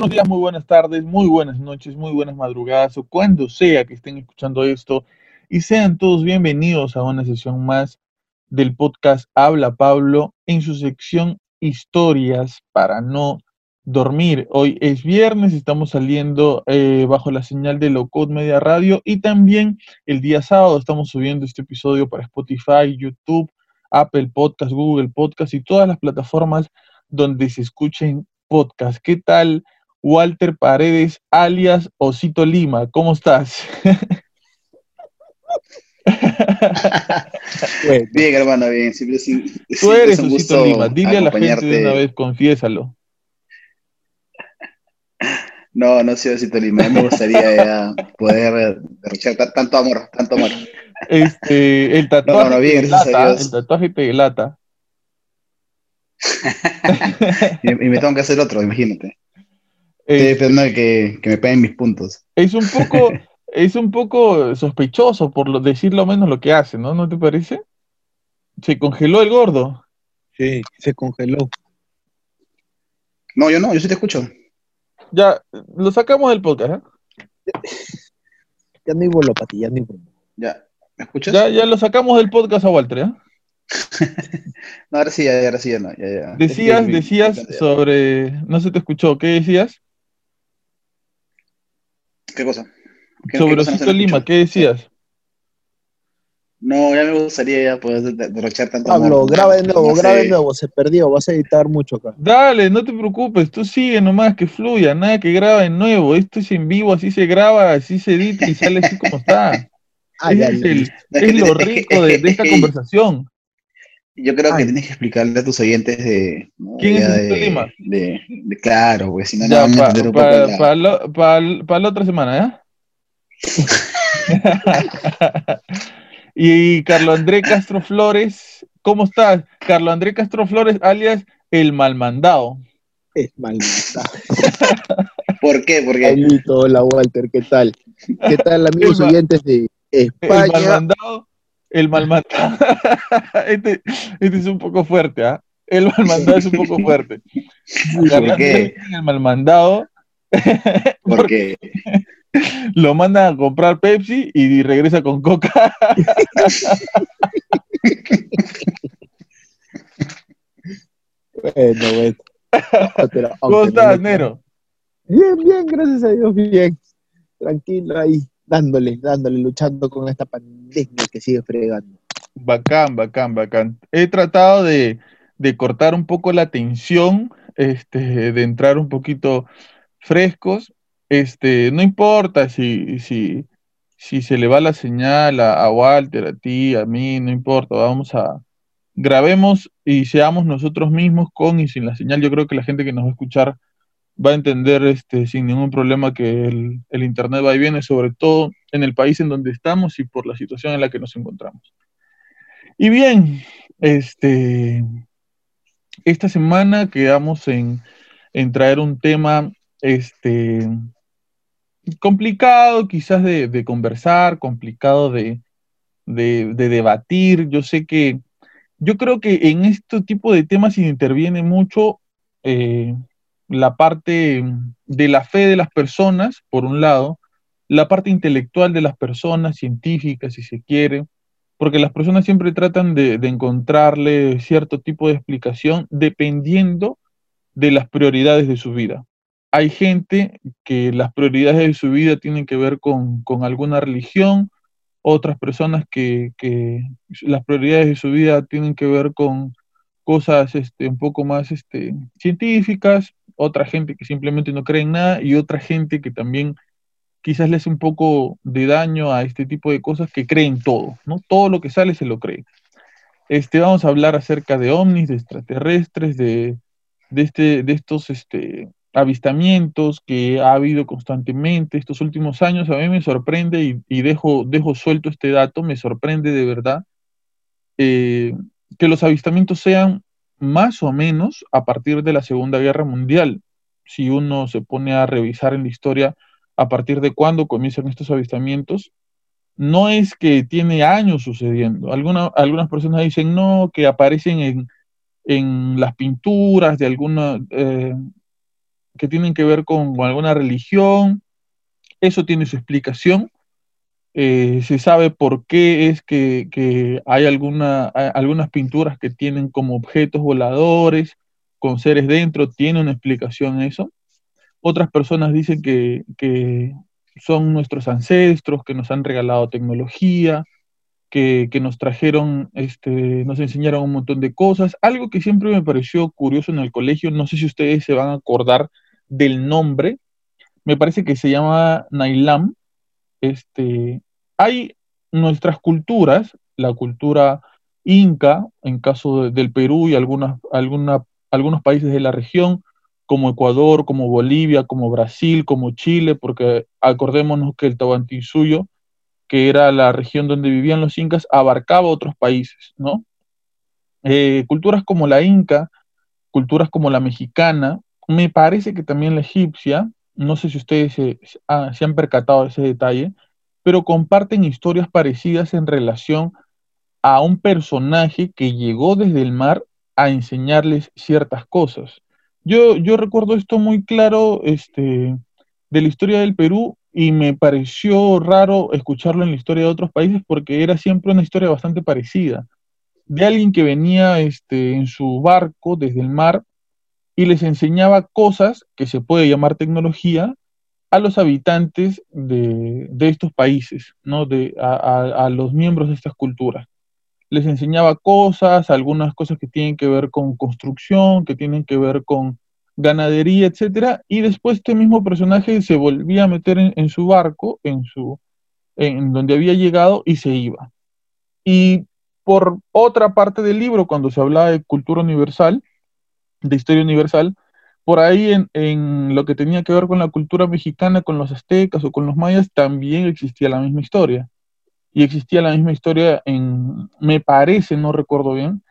Buenos días, muy buenas tardes, muy buenas noches, muy buenas madrugadas o cuando sea que estén escuchando esto. Y sean todos bienvenidos a una sesión más del podcast Habla Pablo en su sección Historias para no dormir. Hoy es viernes, estamos saliendo eh, bajo la señal de Locode Media Radio y también el día sábado estamos subiendo este episodio para Spotify, YouTube, Apple Podcast, Google Podcast y todas las plataformas donde se escuchen podcast. ¿Qué tal, Walter Paredes, alias Osito Lima? ¿Cómo estás? bien, hermano, bien. Siempre, Tú eres Osito Lima. Dile a la gente de una vez, confiésalo. No, no soy Osito Lima. Me gustaría poder derrochar tanto amor, tanto amor. Este, el tatuaje. No, no, bien, gracias a Dios. El tatuaje te lata. y, me tengo que hacer otro, imagínate. Estoy esperando que, que, me paguen mis puntos. Es un poco, es un poco sospechoso por lo, decir lo menos lo que hace, ¿no? ¿No te parece? Se congeló el gordo. Sí, se congeló. No, yo no, yo sí te escucho. Ya, lo sacamos del podcast, ¿eh? Ya no hay bolo para ti, ya no hay Ya, ¿me escuchas? Ya, ya lo sacamos del podcast a Walter, ¿eh? no, ahora sí, ya, ahora sí, ya no. Decías, decías sobre. No se te escuchó, ¿qué decías? ¿Qué cosa? sobre Osito Lima, ¿qué decías? No, ya me gustaría ya poder derrochar tanto Pablo, graba de nuevo, graba de nuevo, se perdió, vas a editar mucho acá. Dale, no te preocupes, tú sigue nomás, que fluya, nada que graba de nuevo, esto es en vivo, así se graba, así se edita y sale así como está. Ah, es, lo rico de esta conversación. Yo creo que tienes que explicarle a tus oyentes de. ¿Quién es de, Lima? De, claro, pues si no, no Para pa, la otra semana, ¿ya? y Carlos André Castro Flores, ¿cómo estás? Carlos André Castro Flores, alias El Malmandado. El Malmandado. ¿Por qué? Porque. Hola, Walter, ¿qué tal? ¿Qué tal, amigos oyentes de España? El Malmandado el malmandado. este, este, es un poco fuerte, ¿ah? El malmandado es un poco fuerte. ¿Por qué? El malmandado. Porque lo manda a comprar Pepsi y regresa con Coca. bueno, bueno. ¿Cómo estás, Nero? Bien, bien, gracias a Dios, bien. Tranquilo ahí dándole, dándole, luchando con esta pandemia que sigue fregando. Bacán, bacán, bacán. He tratado de, cortar un poco la tensión, este, de entrar un poquito frescos. Este, no importa si, si, si se le va la señal a, a Walter, a ti, a mí, no importa, vamos a, grabemos y seamos nosotros mismos con y sin la señal. Yo creo que la gente que nos va a escuchar va a entender este, sin ningún problema que el, Internet va y viene, sobre todo en el país en donde estamos y por la situación en la que nos encontramos. Y bien, este, esta semana quedamos en, traer un tema este, complicado quizás de, conversar, complicado de, debatir. Yo sé que, yo creo que en este tipo de temas interviene mucho eh, la parte de la fe de las personas, por un lado, la parte intelectual de las personas, científicas, si se quiere, porque las personas siempre tratan de, encontrarle cierto tipo de explicación dependiendo de las prioridades de su vida. Hay gente que las prioridades de su vida tienen que ver con, alguna religión, otras personas que, que, las prioridades de su vida tienen que ver con cosas este, un poco más este, científicas, otra gente que simplemente no cree en nada y otra gente que también quizás le hace un poco de daño a este tipo de cosas que creen todo, ¿no? Todo lo que sale se lo cree. Este, vamos a hablar acerca de ovnis, de extraterrestres, de, de, este, de estos este, avistamientos que ha habido constantemente estos últimos años. A mí me sorprende y, dejo, dejo suelto este dato, me sorprende de verdad eh, que los avistamientos sean más o menos a partir de la Segunda Guerra Mundial. Si uno se pone a revisar en la historia a partir de cuándo comienzan estos avistamientos, no es que tiene años sucediendo. algunas personas dicen no, que aparecen en, las pinturas de alguna, eh, que tienen que ver con, alguna religión, eso tiene su explicación. Eh, se sabe por qué es que, hay, alguna, algunas pinturas que tienen como objetos voladores, con seres dentro, tiene una explicación eso. Otras personas dicen que, que son nuestros ancestros, que nos han regalado tecnología, que, nos trajeron, este, nos enseñaron un montón de cosas. Algo que siempre me pareció curioso en el colegio, no sé si ustedes se van a acordar del nombre, me parece que se llama Nailam. Este, hay nuestras culturas, la cultura inca, en caso del Perú y algunas, algunos países de la región, como Ecuador, como Bolivia, como Brasil, como Chile, porque acordémonos que el Tahuantinsuyo que era la región donde vivían los incas, abarcaba otros países, ¿no? Eh, culturas como la inca, culturas como la mexicana, me parece que también la egipcia, no sé si ustedes se, ah, han percatado de ese detalle, pero comparten historias parecidas en relación a un personaje que llegó desde el mar a enseñarles ciertas cosas. Yo, yo recuerdo esto muy claro este, de la historia del Perú y me pareció raro escucharlo en la historia de otros países porque era siempre una historia bastante parecida, de alguien que venía este, en su barco desde el mar y les enseñaba cosas que se puede llamar tecnología a los habitantes de, estos países, ¿no? de, a, los miembros de estas culturas. Les enseñaba cosas, algunas cosas que tienen que ver con construcción, que tienen que ver con ganadería, etcétera, y después este mismo personaje se volvía a meter en, su barco, en su en donde había llegado y se iba. Y por otra parte del libro, cuando se hablaba de cultura universal, de historia universal, por ahí en, en, lo que tenía que ver con la cultura mexicana, con los aztecas o con los mayas, también existía la misma historia. Y existía la misma historia en, me parece, no recuerdo bien,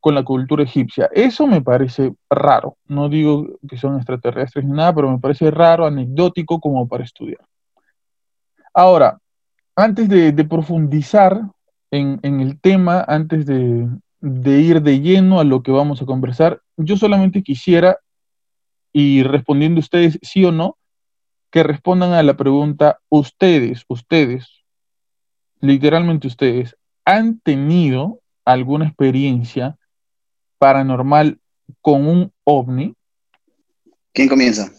con la cultura egipcia. Eso me parece raro. No digo que son extraterrestres ni nada, pero me parece raro, anecdótico como para estudiar. Ahora, antes de, profundizar en, el tema, antes de, de ir de lleno a lo que vamos a conversar, yo solamente quisiera, y respondiendo ustedes sí o no, que respondan a la pregunta, ustedes, ustedes, literalmente ustedes, ¿han tenido alguna experiencia paranormal con un ovni? ¿Quién comienza?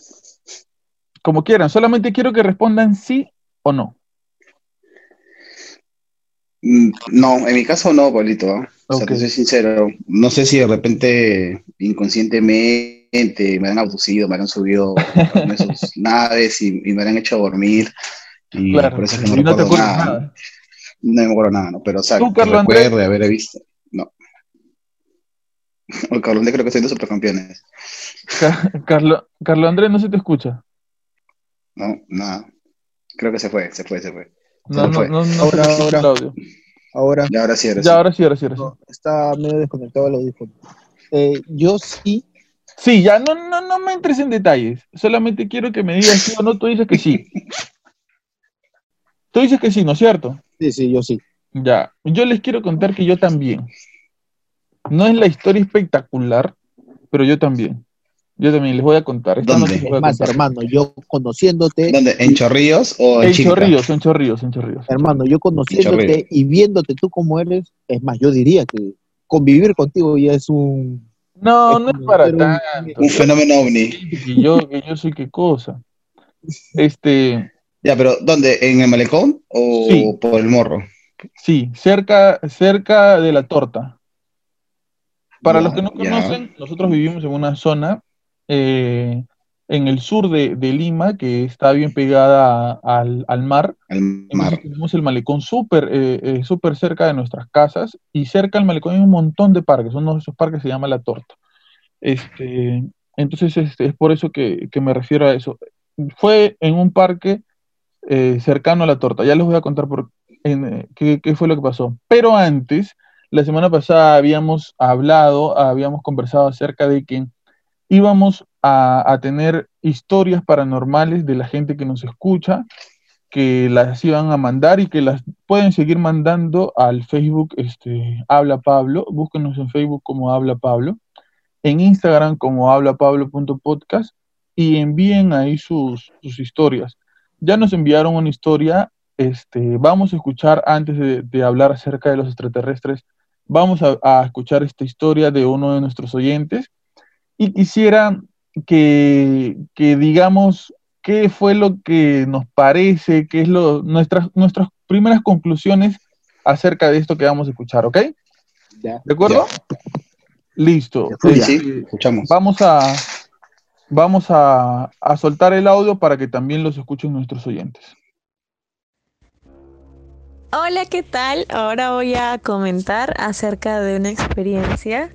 Como quieran, solamente quiero que respondan sí o no. Mm, no, en mi caso no, Pablito. ¿ah? O sea, te soy sincero. No sé si de repente inconscientemente me han abducido, me han subido a sus naves y, me han hecho dormir. Y por eso es que no, recuerdo nada. No me acuerdo nada, ¿no? pero o sea, ¿Tú, recuerdo de haber visto. O Carlos Andrés creo que soy de supercampeones. Carlos, Carlos Andrés no se te escucha. No, nada. Creo que se fue, se fue, se fue. No, no, no, no, ahora, ahora, audio. ahora. Ya, ahora sí, ahora sí. Ya, ahora sí, ahora sí, está medio desconectado el audífono. Eh, yo sí. Sí, ya no, no, no me entres en detalles. Solamente quiero que me digas sí o no. Tú dices que sí. Tú dices que sí, ¿no es cierto? Sí, sí, yo sí. Ya. Yo les quiero contar que yo también. No es la historia espectacular, pero yo también. Yo también les voy a contar. ¿Dónde? Más, hermano, yo conociéndote. ¿Dónde? ¿En Chorrillos o en, en Chorrillos? En Chorrillos, en Chorrillos. Hermano, yo conociéndote y viéndote tú como eres, es más, yo diría que convivir contigo ya es un. No, no es para tanto. Un, fenómeno ovni. Y yo, que yo soy qué cosa. Este. Ya, pero ¿dónde? ¿En el malecón o por el morro? Sí, cerca, cerca de la torta. Para los que no conocen, nosotros vivimos en una zona eh, en el sur de, Lima que está bien pegada al, mar. tenemos el malecón súper eh, eh, cerca de nuestras casas y cerca del malecón hay un montón de parques. Uno de esos parques se llama La Torta. Este, entonces este, es por eso que, me refiero a eso. Fue en un parque cercano a La Torta. Ya les voy a contar por, qué, qué fue lo que pasó. Pero antes la semana pasada habíamos hablado, habíamos conversado acerca de que íbamos a, tener historias paranormales de la gente que nos escucha, que las iban a mandar y que las pueden seguir mandando al Facebook este, Habla Pablo. Búsquenos en Facebook como Habla Pablo, en Instagram como hablapablo.podcast y envíen ahí sus, historias. Ya nos enviaron una historia, este, vamos a escuchar antes de, hablar acerca de los extraterrestres, vamos a, escuchar esta historia de uno de nuestros oyentes y quisiera que, digamos qué fue lo que nos parece, qué es lo, nuestras, nuestras primeras conclusiones acerca de esto que vamos a escuchar, ¿ok? ¿De acuerdo? Listo. Sí, escuchamos. Vamos a, vamos a, soltar el audio para que también los escuchen nuestros oyentes. Hola, ¿qué tal? Ahora voy a comentar acerca de una experiencia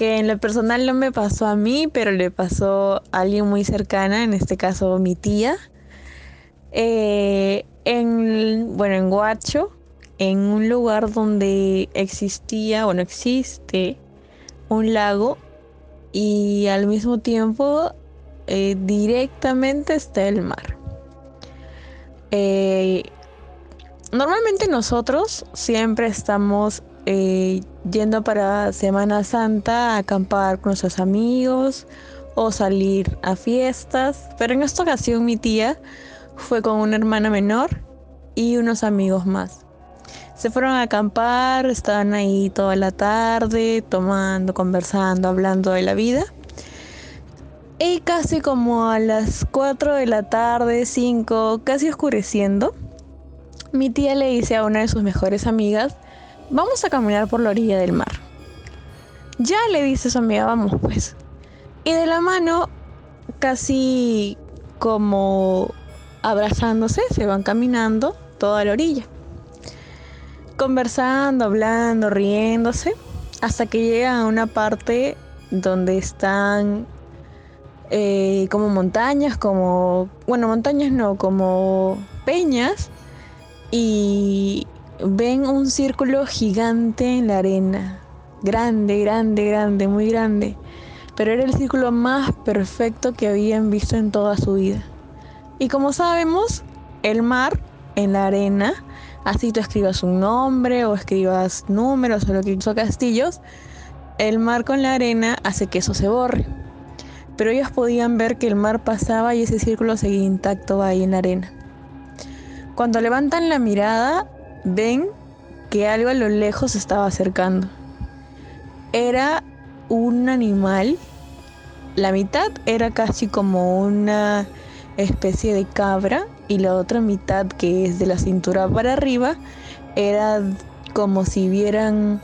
que en lo personal no me pasó a mí, pero le pasó a alguien muy cercana, en este caso mi tía. Eh, en, bueno, en Guacho, en un lugar donde existía, o no existe, un lago y al mismo tiempo eh, directamente está el mar. Eh, normalmente nosotros siempre estamos eh, yendo para Semana Santa a acampar con nuestros amigos o salir a fiestas, pero en esta ocasión mi tía fue con una hermana menor y unos amigos más. Se fueron a acampar, estaban ahí toda la tarde, tomando, conversando, hablando de la vida. Y casi como a las 4 de la tarde, 5, casi oscureciendo, mi tía le dice a una de sus mejores amigas, vamos a caminar por la orilla del mar. Ya le dice su amiga, vamos pues. Y de la mano, casi como abrazándose, se van caminando toda la orilla conversando, hablando, riéndose, hasta que llegan a una parte donde están eh, como montañas, como, bueno, montañas no, como peñas, y ven un círculo gigante en la arena, grande, grande, grande, muy grande, pero era el círculo más perfecto que habían visto en toda su vida. Y como sabemos, el mar en la arena así tú escribas un nombre o escribas números o lo que hizo Castillos, el mar con la arena hace que eso se borre. Pero ellos podían ver que el mar pasaba y ese círculo seguía intacto ahí en la arena. Cuando levantan la mirada, ven que algo a lo lejos estaba acercando. Era un animal, la mitad era casi como una especie de cabra y la otra mitad que es de la cintura para arriba era como si vieran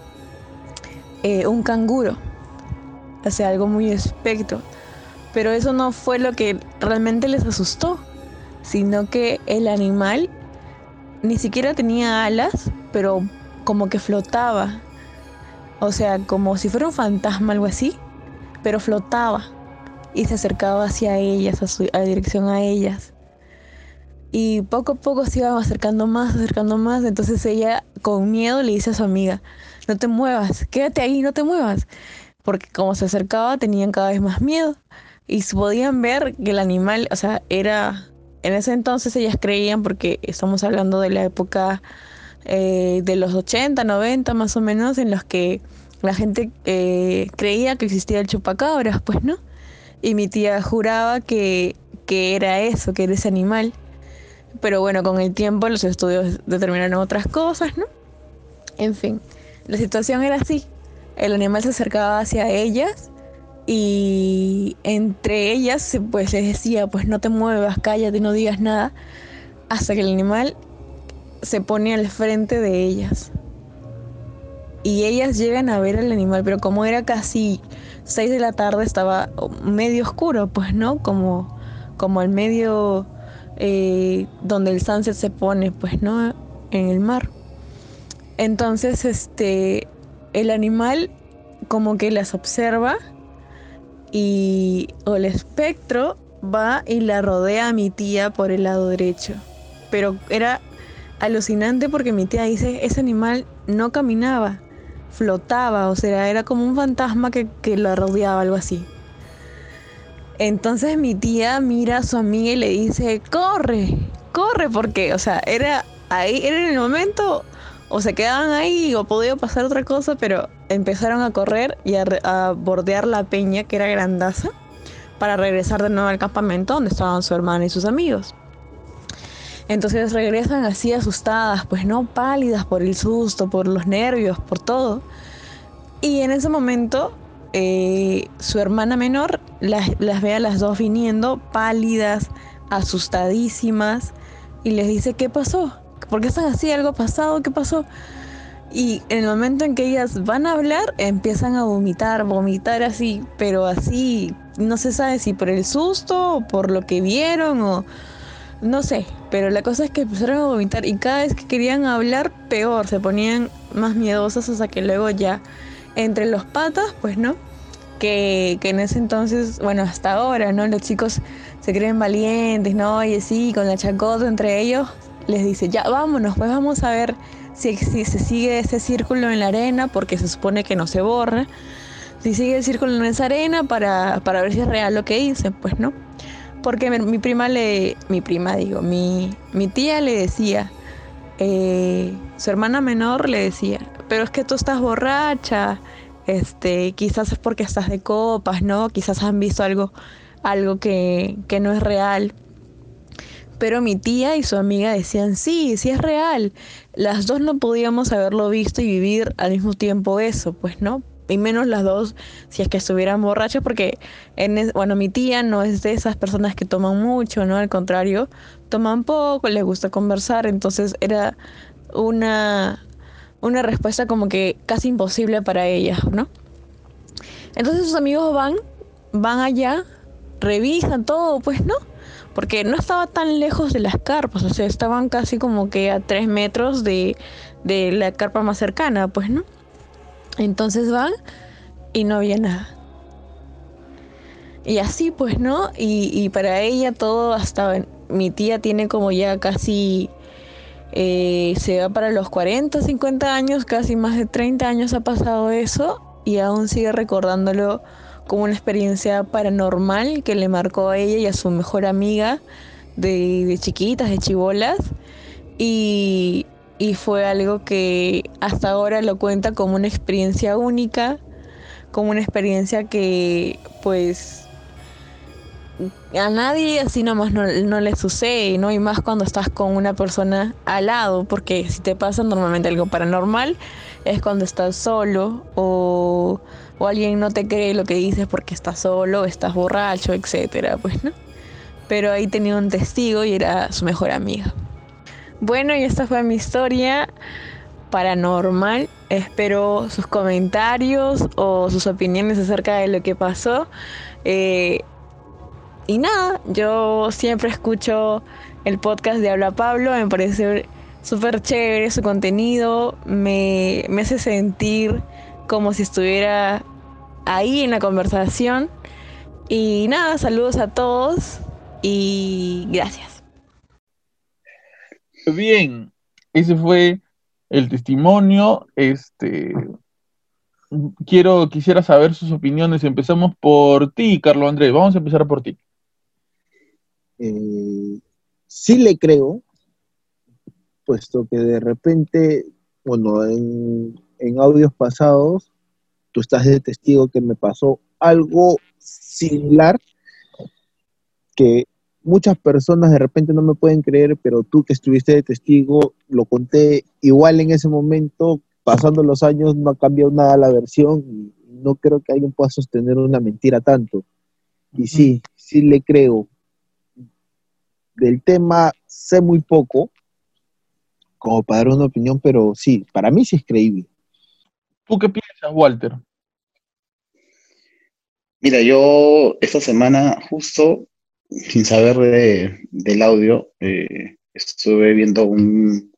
eh, un canguro, o sea, algo muy espectro. Pero eso no fue lo que realmente les asustó, sino que el animal ni siquiera tenía alas, pero como que flotaba. O sea, como si fuera un fantasma, algo así, pero flotaba y se acercaba hacia ellas, a, su, a dirección a ellas. Y poco a poco se iba acercando más, acercando más. Entonces ella con miedo le dice a su amiga, no te muevas, quédate ahí, no te muevas. Porque como se acercaba tenían cada vez más miedo. Y podían ver que el animal, o sea, era... En ese entonces ellas creían, porque estamos hablando de la época eh, de los 80, 90 más o menos, en los que la gente eh, creía que existía el chupacabras, pues, ¿no? Y mi tía juraba que, que era eso, que era ese animal. Pero bueno, con el tiempo los estudios determinaron otras cosas, ¿no? En fin, la situación era así. El animal se acercaba hacia ellas y entre ellas pues les decía, pues no te muevas, cállate, no digas nada, hasta que el animal se pone al frente de ellas. Y ellas llegan a ver al animal, pero como era casi 6 de la tarde estaba medio oscuro, pues no, como, como al medio eh, donde el sunset se pone, pues, ¿no? En el mar. Entonces, este, el animal como que las observa y el espectro va y la rodea a mi tía por el lado derecho. Pero era alucinante porque mi tía dice, ese animal no caminaba, flotaba, o sea, era como un fantasma que, que lo rodeaba, algo así. Entonces mi tía mira a su amiga y le dice, corre, corre, porque, o sea, era ahí, era en el momento, o se quedaban ahí o podía pasar otra cosa, pero empezaron a correr y a, bordear la peña, que era grandaza, para regresar de nuevo al campamento donde estaban su hermana y sus amigos. Entonces regresan así asustadas, pues no pálidas por el susto, por los nervios, por todo. Y en ese momento eh, su hermana menor las, las ve a las dos viniendo pálidas, asustadísimas, y les dice, ¿qué pasó? ¿Por qué están así? ¿Algo pasado? ¿Qué pasó? Y en el momento en que ellas van a hablar, empiezan a vomitar, vomitar así, pero así, no se sabe si por el susto o por lo que vieron o no sé, pero la cosa es que empezaron a vomitar y cada vez que querían hablar, peor, se ponían más miedosas hasta que luego ya entre los patas, pues no, que, que en ese entonces, bueno, hasta ahora, ¿no? Los chicos se creen valientes, ¿no? Y así, con la chacota entre ellos, les dice, ya vámonos, pues vamos a ver si, se sigue ese círculo en la arena, porque se supone que no se borra. Si sigue el círculo en esa arena para, para ver si es real lo que dicen, pues no. Porque mi prima le, mi prima digo, mi, mi tía le decía, eh, su hermana menor le decía, pero es que tú estás borracha, este, quizás es porque estás de copas, ¿no? Quizás han visto algo, algo que, que no es real. Pero mi tía y su amiga decían, sí, sí es real. Las dos no podíamos haberlo visto y vivir al mismo tiempo eso, pues no. Y menos las dos si es que estuvieran borrachas, porque, en bueno, mi tía no es de esas personas que toman mucho, ¿no? Al contrario, toman poco, les gusta conversar, entonces era una, una respuesta como que casi imposible para ella, ¿no? Entonces sus amigos van, van allá, revisan todo, pues, ¿no? Porque no estaba tan lejos de las carpas, o sea, estaban casi como que a tres metros de, la carpa más cercana, pues, ¿no? Entonces van y no había nada. Y así, pues, ¿no? Y, para ella todo hasta... Mi tía tiene como ya casi... Eh, se va para los 40, 50 años, casi más de 30 años ha pasado eso y aún sigue recordándolo como una experiencia paranormal que le marcó a ella y a su mejor amiga de, chiquitas, de chivolas. Y, y fue algo que hasta ahora lo cuenta como una experiencia única, como una experiencia que pues a nadie así nomás no, no, le sucede, ¿no? Y más cuando estás con una persona al lado, porque si te pasa normalmente algo paranormal es cuando estás solo o o alguien no te cree lo que dices porque estás solo, estás borracho, etcétera, pues, ¿no? Pero ahí tenía un testigo y era su mejor amiga. Bueno, y esta fue mi historia paranormal. Espero sus comentarios o sus opiniones acerca de lo que pasó. Eh, y nada, yo siempre escucho el podcast de Habla Pablo, me parece súper chévere su contenido, me, me hace sentir como si estuviera ahí en la conversación. Y nada, saludos a todos y gracias. Bien, ese fue el testimonio. Este quiero, quisiera saber sus opiniones. Empezamos por ti, Carlos Andrés. Vamos a empezar por ti. Eh, sí le creo, puesto que de repente, bueno, en, en audios pasados tú estás de testigo que me pasó algo similar que muchas personas de repente no me pueden creer, pero tú que estuviste de testigo, lo conté igual en ese momento, pasando los años no ha cambiado nada la versión no creo que alguien pueda sostener una mentira tanto. Y sí, sí le creo. Del tema sé muy poco, como para dar una opinión, pero sí, para mí sí es creíble. ¿Tú qué piensas, Walter? Mira, yo esta semana, justo sin saber del audio, eh, estuve viendo un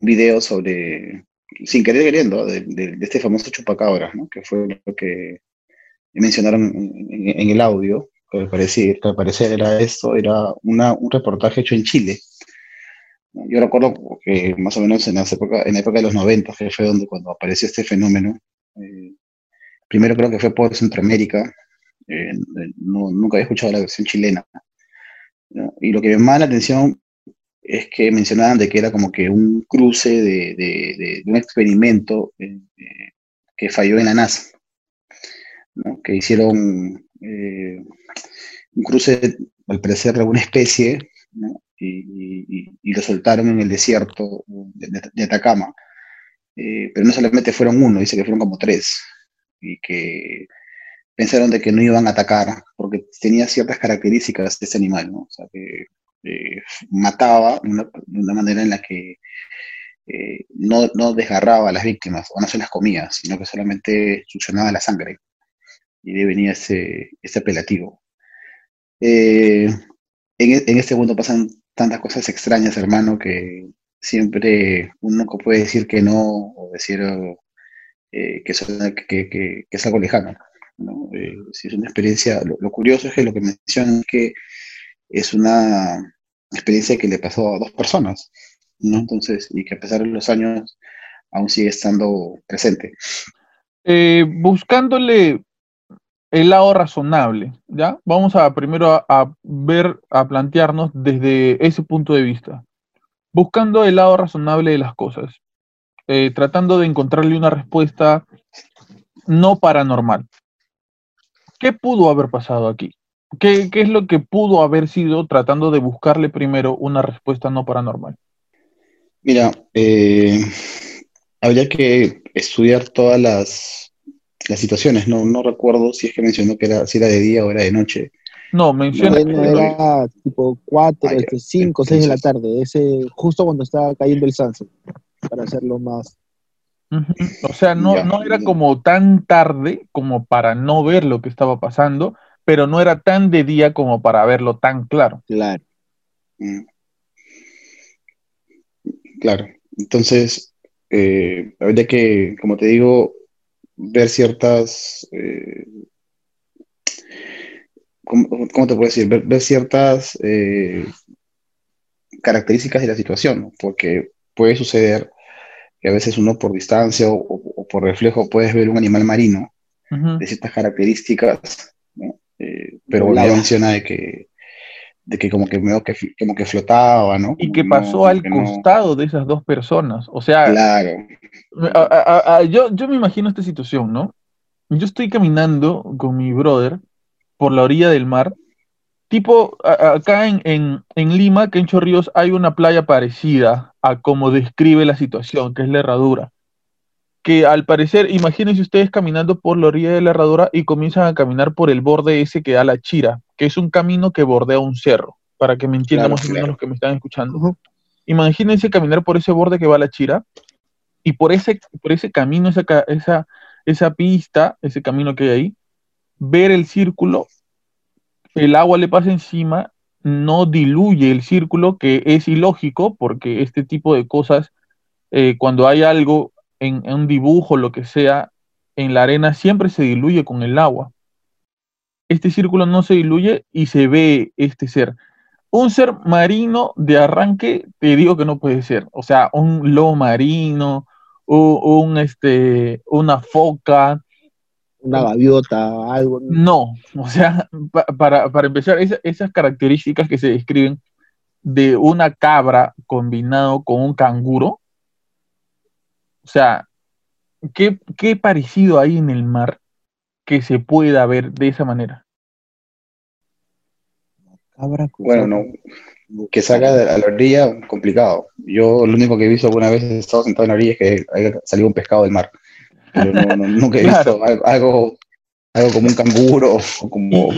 video sobre, sin querer queriendo, de, este famoso chupacabras, ¿no? que fue lo que mencionaron en, el audio, que al parecer, que era esto, era una, un reportaje hecho en Chile. Yo recuerdo que más o menos en, época, en la época de los 90, que fue donde cuando apareció este fenómeno, eh, Primero creo que fue por Centroamérica, eh, nunca había escuchado la versión chilena. Y lo que me llama la atención es que mencionaban de que era como que un cruce de, un experimento eh, que falló en la NASA, que hicieron eh, un cruce, al parecer, de alguna especie, y, lo soltaron en el desierto de, Atacama. Eh, pero no solamente fueron uno, dice que fueron como tres, y que pensaron de que no iban a atacar porque tenía ciertas características de ese animal, ¿no? O sea, que eh, mataba de una, manera en la que eh, no, no, desgarraba a las víctimas o no se las comía, sino que solamente succionaba la sangre. Y de ahí venía ese, ese apelativo. Eh, en, este mundo pasan tantas cosas extrañas, hermano, que siempre uno puede decir que no o decir que, que, es algo lejano. ¿no? si es una experiencia, lo, lo, curioso es que lo que mencionan es que es una experiencia que le pasó a dos personas, ¿no? Entonces, y que a pesar de los años aún sigue estando presente. Eh, buscándole el lado razonable, ¿ya? Vamos a primero a, ver, a plantearnos desde ese punto de vista. Buscando el lado razonable de las cosas, eh, tratando de encontrarle una respuesta no paranormal. ¿Qué pudo haber pasado aquí? ¿Qué, es lo que pudo haber sido tratando de buscarle primero una respuesta no paranormal? Mira, eh, habría que estudiar todas las, situaciones. No, no recuerdo si es que mencionó que era, si era de día o era de noche. No, menciona que era tipo 4, 5, 6 de la tarde, ese justo cuando estaba cayendo el sunset, para hacerlo más. O sea, no, no era como tan tarde como para no ver lo que estaba pasando, pero no era tan de día como para verlo tan claro. Claro. Mm. Claro. Entonces, eh, habría que, como te digo, ver ciertas. Eh, ¿cómo, te puedo decir? Ver, ciertas eh, características de la situación, porque puede suceder que a veces uno por distancia o, por reflejo puedes ver un animal marino de ciertas características eh, pero la menciona de que, de que como que, que, como que flotaba, ¿no? Y que pasó al costado de esas dos personas. O sea, claro. yo, yo me imagino esta situación, ¿no? Yo estoy caminando con mi brother por la orilla del mar. Tipo, acá en, en, en Lima, que en Chorrillos, hay una playa parecida a como describe la situación, que es la herradura que al parecer, imagínense ustedes caminando por la orilla de la herradura y comienzan a caminar por el borde ese que da la Chira, que es un camino que bordea un cerro, para que me entiendan más o menos los que me están escuchando. Imagínense caminar por ese borde que va la Chira y por ese, por ese camino, esa, esa, esa pista, ese camino que hay ahí, ver el círculo, el agua le pasa encima, no diluye el círculo, que es ilógico, porque este tipo de cosas, eh, cuando hay algo en, un dibujo, lo que sea, en la arena siempre se diluye con el agua. Este círculo no se diluye y se ve este ser. Un ser marino de arranque, te digo que no puede ser. O sea, un lobo marino, o, un, este, una foca. Una gaviota, algo. No, o sea, para, empezar, esas características que se describen de una cabra combinado con un canguro, o sea, ¿qué, parecido hay en el mar que se pueda ver de esa manera? Bueno, no, que salga a la orilla, complicado. Yo lo único que he visto alguna vez he estado sentado en la orilla es que haya salido un pescado del mar. Pero no, nunca he visto algo, algo como un canguro o como...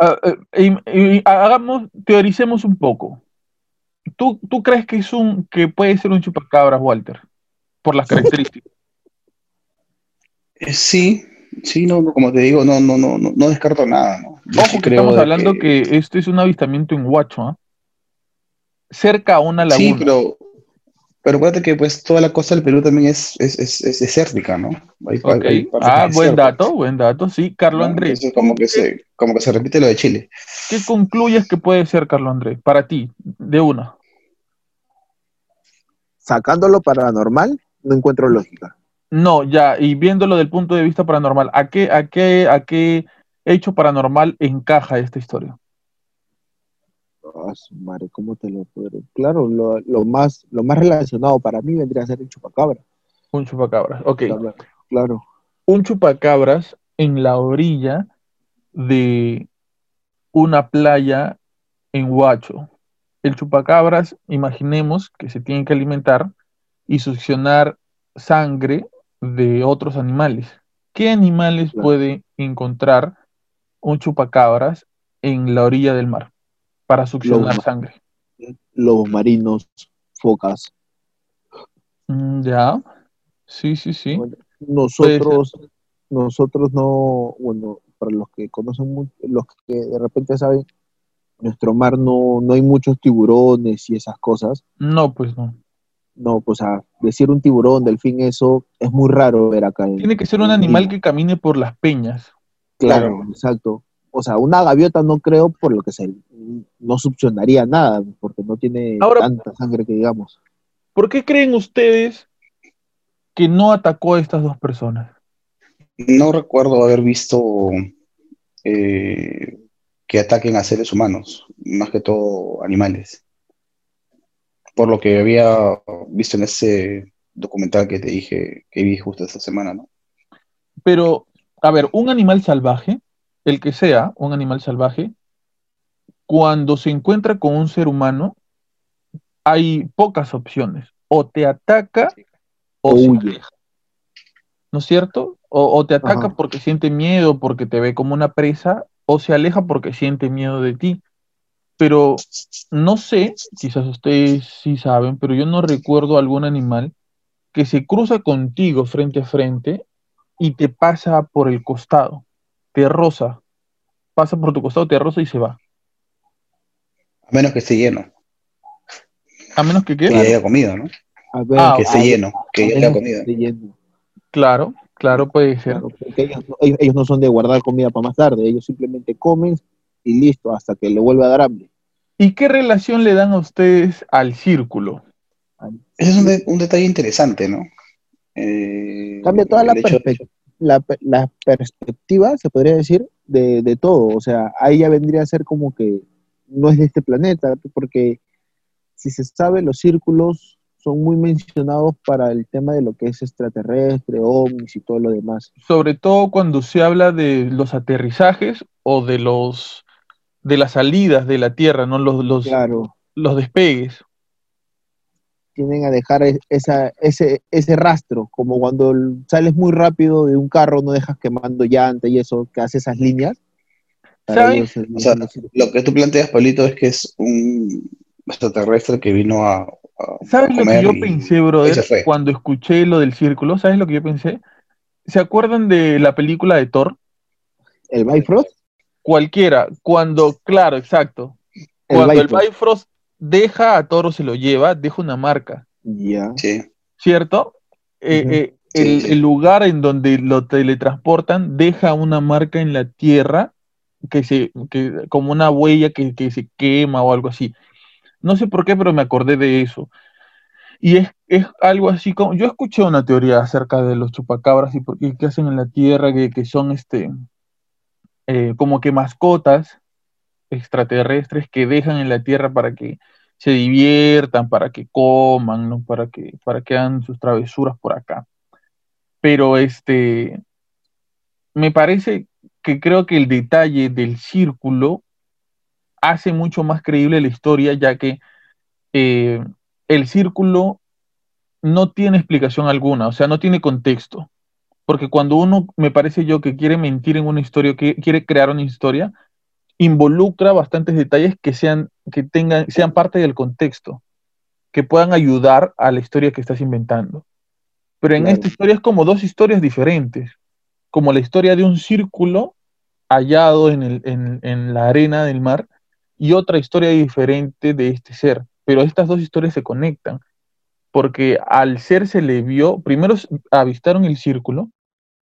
Ah, eh, hagamos, teoricemos un poco. ¿Tú, ¿Tú crees que es un que puede ser un chupacabras, Walter? Por las características. Eh, sí, sí, no, como te digo, no, no, no, no, descarto nada. ¿no? Ojo que estamos hablando que... esto es un avistamiento en Huacho, ¿ah? cerca a una laguna. Sí, pero, pero acuérdate que pues toda la costa del Perú también es, es, es, es desértica, ¿no? ah, buen dato, buen dato, sí. Carlos Andrés. como que, se, como que se repite lo de Chile. ¿Qué concluyes que puede ser, Carlos Andrés, para ti, de una? Sacándolo paranormal, no encuentro lógica. No, ya, y viéndolo del punto de vista paranormal, ¿a qué, a qué, a qué hecho paranormal encaja esta historia? Oh, madre, ¿cómo te lo puedo? Claro, lo, más, lo más relacionado para mí vendría a ser el chupacabra. Un chupacabras, ok. Claro. Un chupacabras en la orilla de una playa en Huacho. El chupacabras, imaginemos que se tiene que alimentar y succionar sangre de otros animales. ¿Qué animales puede encontrar un chupacabras en la orilla del mar para succionar sangre? Lobos marinos, focas. Mm, ya, sí, sí, sí. nosotros, nosotros no, bueno, para los que conocen, los que de repente saben, nuestro mar no, no hay muchos tiburones y esas cosas. No, pues no. No, pues a decir un tiburón, delfín, eso es muy raro ver acá. Tiene que ser un animal que camine por las peñas. Claro, exacto. O sea, una gaviota no creo por lo que se no succionaría nada, porque no tiene tanta sangre que digamos. ¿Por qué creen ustedes que no atacó a estas dos personas? No recuerdo haber visto eh, que ataquen a seres humanos, más que todo animales. Por lo que había visto en ese documental que te dije que vi justo esta semana, ¿no? Pero, a ver, un animal salvaje, el que sea, un animal salvaje, cuando se encuentra con un ser humano, hay pocas opciones. O te ataca o huye. ¿No es cierto? O, te ataca porque siente miedo, porque te ve como una presa, o se aleja porque siente miedo de ti. Pero no sé, quizás ustedes sí saben, pero yo no recuerdo algún animal que se cruza contigo frente a frente y te pasa por el costado, te roza, pasa por tu costado, te roza y se va. A menos que esté lleno. A menos que, ¿qué? que haya comido, ¿no? Ah, que esté lleno, que haya comido. Claro, claro, puede ser. ellos, no son de guardar comida para más tarde, ellos simplemente comen y listo, hasta que le vuelva a dar hambre. ¿Y qué relación le dan a ustedes al círculo? Ese es un, detalle interesante, ¿no? Eh, Cambia toda la, la, perspectiva, se podría decir, de, de, todo. O sea, ahí ya vendría a ser como que no es de este planeta, porque si se sabe, los círculos son muy mencionados para el tema de lo que es extraterrestre, ovnis y todo lo demás. Sobre todo cuando se habla de los aterrizajes o de los de las salidas de la Tierra, no los, los, los despegues. Tienen a dejar esa, ese, ese rastro, como cuando sales muy rápido de un carro, no dejas quemando llanta y eso, que hace esas líneas. lo que tú planteas, Pablito, es que es un extraterrestre que vino a, ¿Sabes lo que yo pensé, brother, cuando escuché lo del círculo? ¿Sabes lo que yo pensé? ¿Se acuerdan de la película de Thor? ¿El Bifrost? Cualquiera. Cuando, claro, exacto. Cuando el Bifrost deja a Thor o se lo lleva, deja una marca. Ya. Sí. ¿Cierto? Eh, eh, el, lugar en donde lo teletransportan deja una marca en la tierra que se, que, como una huella que, que se quema o algo así. No sé por qué, pero me acordé de eso. Y es, algo así como, yo escuché una teoría acerca de los chupacabras y, por, qué hacen en la Tierra, que, son este, eh, como que mascotas extraterrestres que dejan en la Tierra para que se diviertan, para que coman, ¿no? para, que, para que hagan sus travesuras por acá. Pero este, me parece que creo que el detalle del círculo hace mucho más creíble la historia, ya que eh, el círculo no tiene explicación alguna, o sea, no tiene contexto. Porque cuando uno, me parece yo, que quiere mentir en una historia, que quiere crear una historia, involucra bastantes detalles que sean, que tengan, sean parte del contexto, que puedan ayudar a la historia que estás inventando. Pero en esta historia es como dos historias diferentes, como la historia de un círculo hallado en, el, en, en la arena del mar y otra historia diferente de este ser. Pero estas dos historias se conectan, porque al ser se le vio, primero avistaron el círculo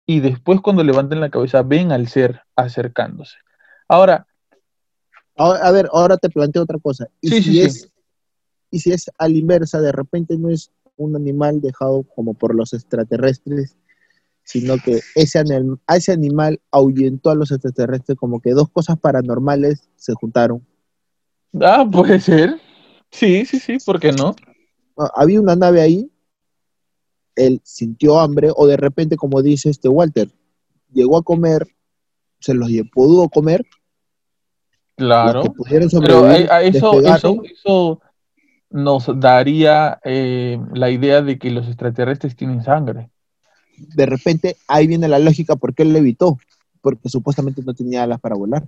y después cuando levantan la cabeza ven al ser acercándose. Ahora... A ver, ahora te planteo otra cosa. ¿Y si es, Y si es a la inversa, de repente no es un animal dejado como por los extraterrestres, sino que ese, ese animal ahuyentó a los extraterrestres, como que dos cosas paranormales se juntaron Ah, puede ser. Sí, sí, sí, ¿por qué no? Ah, había una nave ahí, él sintió hambre, o de repente, como dice este Walter, llegó a comer, se los pudo comer. Claro. Los que pudieron Pero eh, eso, despegaron. eso, eso nos daría eh, la idea de que los extraterrestres tienen sangre. de repente ahí viene la lógica por qué él levitó, porque supuestamente no tenía alas para volar.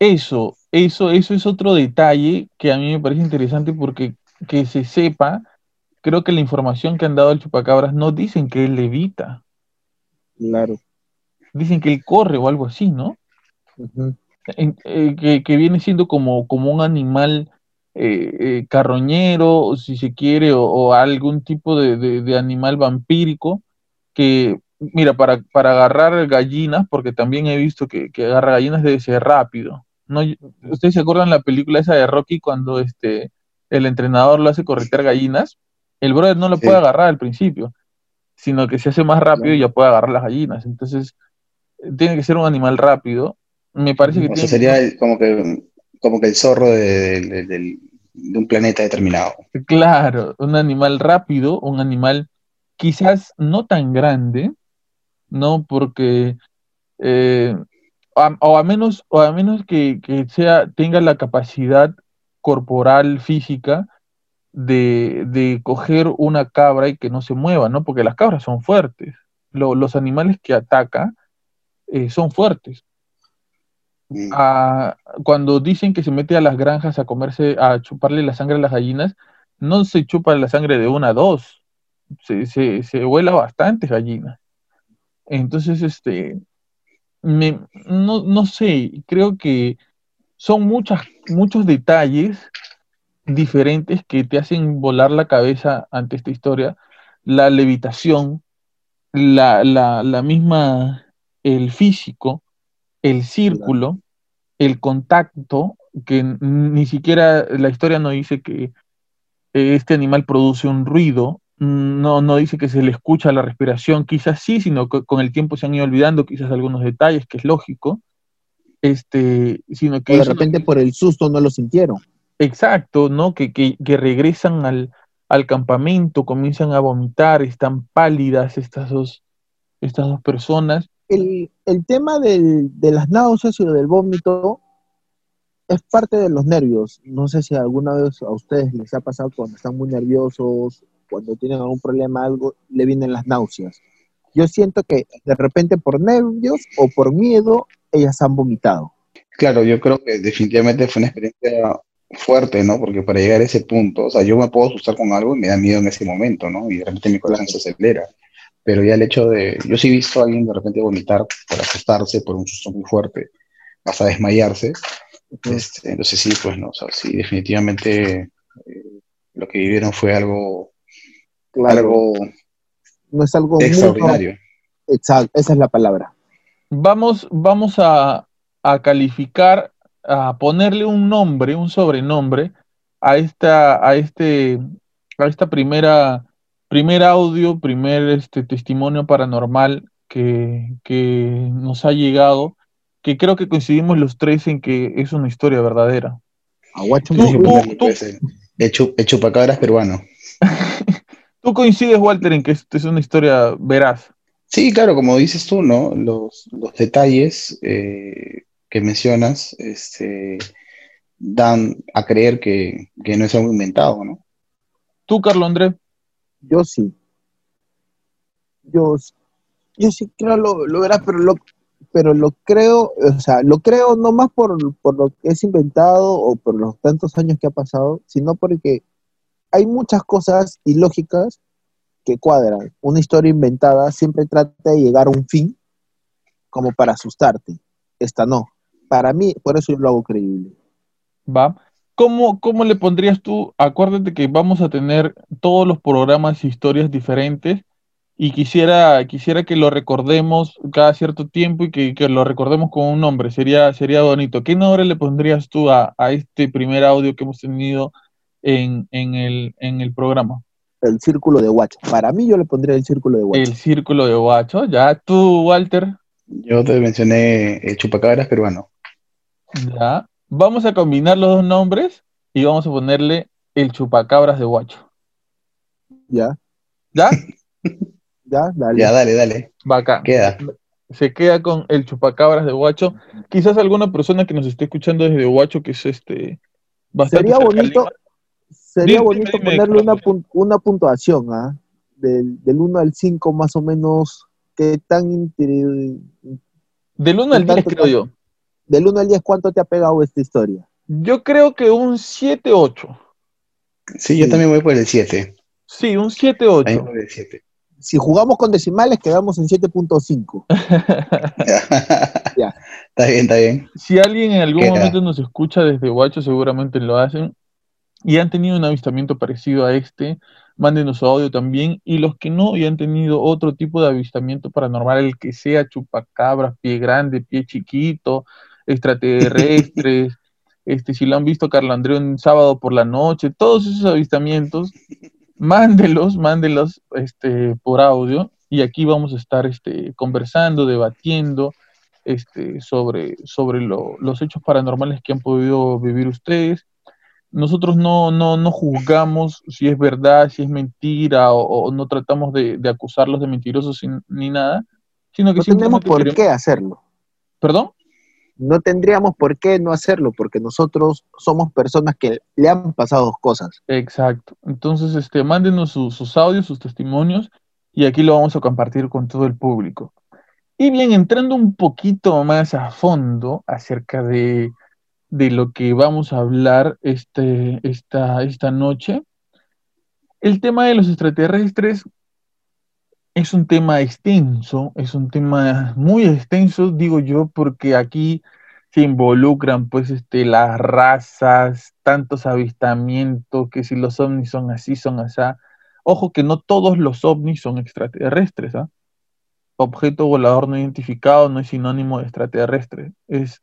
Eso, eso, eso es otro detalle que a mí me parece interesante porque que se sepa, creo que la información que han dado al chupacabras no dicen que él levita, Claro. dicen que él corre o algo así, ¿no? En- eh, que, que viene siendo como, como un animal eh, eh, carroñero, o si se quiere, o, o algún tipo de, de- de animal vampírico que, mira, para, para agarrar gallinas, porque también he visto que, que agarra gallinas debe ser rápido. ¿No? ¿Ustedes se acuerdan la película esa de Rocky cuando este, el entrenador lo hace corretear gallinas? El brother no lo Sí. puede agarrar al principio, sino que se hace más rápido y ya puede agarrar las gallinas. Entonces, tiene que ser un animal rápido. Me parece que O tiene sea, sería como que, como que el zorro de, de- de- de un planeta determinado. Claro, un animal rápido, un animal quizás no tan grande, ¿no? Porque, eh, a- o a menos, o a menos que, que sea, tenga la capacidad corporal, física, de, de coger una cabra y que no se mueva, ¿no? Porque las cabras son fuertes. Lo- los animales que ataca eh, son fuertes. Mm. a- cuando dicen que se mete a las granjas a comerse, a chuparle la sangre a las gallinas, no se chupa la sangre de una a dos, se, se, se vuela bastantes gallinas. Entonces, este, me, no, no sé, creo que son muchas, muchos detalles diferentes que te hacen volar la cabeza ante esta historia. La levitación, la, la, la misma, el físico, el círculo, el contacto, que ni siquiera la historia no dice que eh, este animal produce un ruido, no, no dice que se le escucha la respiración, quizás sí, sino que con el tiempo se han ido olvidando quizás algunos detalles, que es lógico, este, sino que O de repente por el susto no lo sintieron. Exacto, ¿no? Que, que, que regresan al, al campamento, comienzan a vomitar, están pálidas estas dos, estas dos personas. El, el tema del- de las náuseas y del vómito es parte de los nervios. No sé si alguna vez a ustedes les ha pasado cuando están muy nerviosos, cuando tienen algún problema, algo, le vienen las náuseas. Yo siento que de repente por nervios o por miedo, ellas han vomitado. Claro, yo creo que definitivamente fue una experiencia fuerte, ¿no? Porque para llegar a ese punto, o sea, yo me puedo asustar con algo y me da miedo en ese momento, ¿no? Y de repente mi corazón se acelera. Pero ya el hecho de, yo sí he visto a alguien de repente vomitar por asustarse, por un susto muy fuerte, hasta desmayarse. Este, entonces sí, pues no, o sea, sí, definitivamente eh, lo que vivieron fue algo, algo no es algo muy extraordinario. Exacto, esa es la palabra. Vamos, vamos a, a calificar, a ponerle un nombre, un sobrenombre a esta, a este, a esta primera, primer audio, primer este, testimonio paranormal que, que nos ha llegado, que creo que coincidimos los tres en que es una historia verdadera. Aguacho chu- el chupacabras peruano. ¿Tú coincides, Walter, en que esto es una historia veraz? Sí, claro, como dices tú, ¿no? Los, los detalles eh, que mencionas este, dan a creer que, que no es algo inventado, ¿no? ¿Tú, Carlos Andrés? Yo sí. Yo, yo sí creo lo, lo verás, pero lo, pero lo creo, o sea, lo creo no más por, por lo que es inventado o por los tantos años que ha pasado, sino porque hay muchas cosas ilógicas que cuadran. Una historia inventada siempre trata de llegar a un fin como para asustarte. Esta no. Para mí, por eso yo lo hago creíble. ¿Va? ¿Cómo, cómo le pondrías tú? Acuérdate que vamos a tener todos los programas e historias diferentes y quisiera, quisiera que lo recordemos cada cierto tiempo y que, que lo recordemos con un nombre. Sería, sería bonito. ¿Qué nombre le pondrías tú a, a este primer audio que hemos tenido en, en el, en el programa? El círculo de Watch. Para mí yo le pondría el círculo de Watch. El círculo de guacho. Ya tú, Walter. Yo te mencioné el chupacabras peruano. Ya. Vamos a combinar los dos nombres y vamos a ponerle el chupacabras de guacho. Ya, ¿Ya? ya, dale. Ya, dale, dale. Bacán. Queda. se queda con el chupacabras de Huacho. Quizás alguna persona que nos esté escuchando desde Huacho, que es este bastante sería bonito, sería bonito ponerle una, puntuación, ¿ah? Del, del 1 al 5 más o menos, ¿qué tan... Del 1 al 10 creo yo. Del 1 al 10, ¿cuánto te ha pegado esta historia? Yo creo que un 7-8. Sí, yo también voy por el 7. Sí, un 7-8. Si jugamos con decimales, quedamos en 7.5. ya. Está bien, está bien. Si alguien en algún momento nos escucha desde Guacho, seguramente lo hacen. Y han tenido un avistamiento parecido a este, mándenos su audio también. Y los que no y han tenido otro tipo de avistamiento paranormal, el que sea chupacabras, pie grande, pie chiquito, extraterrestres, este, si lo han visto Carlos Andreu un sábado por la noche, todos esos avistamientos, mándelos, mándelos este, por audio y aquí vamos a estar este, conversando, debatiendo este, sobre, sobre los hechos paranormales que han podido vivir ustedes. Nosotros no, no, no juzgamos si es verdad, si es mentira, o, no tratamos de, acusarlos de mentirosos ni nada, sino que no tenemos por qué hacerlo. ¿Perdón? no tendríamos por qué no hacerlo, porque nosotros somos personas que le han pasado cosas. Exacto. Entonces, este, mándenos sus audios, sus testimonios, y aquí lo vamos a compartir con todo el público. Y bien, entrando un poquito más a fondo acerca de, lo que vamos a hablar este, esta, esta noche, el tema de los extraterrestres es un tema extenso, es un tema muy extenso, digo yo, porque aquí se involucran pues este, las razas, tantos avistamientos, que si los ovnis son así, son así. Ojo que no todos los ovnis son extraterrestres, ¿ah? Objeto volador no identificado no es sinónimo de extraterrestre, es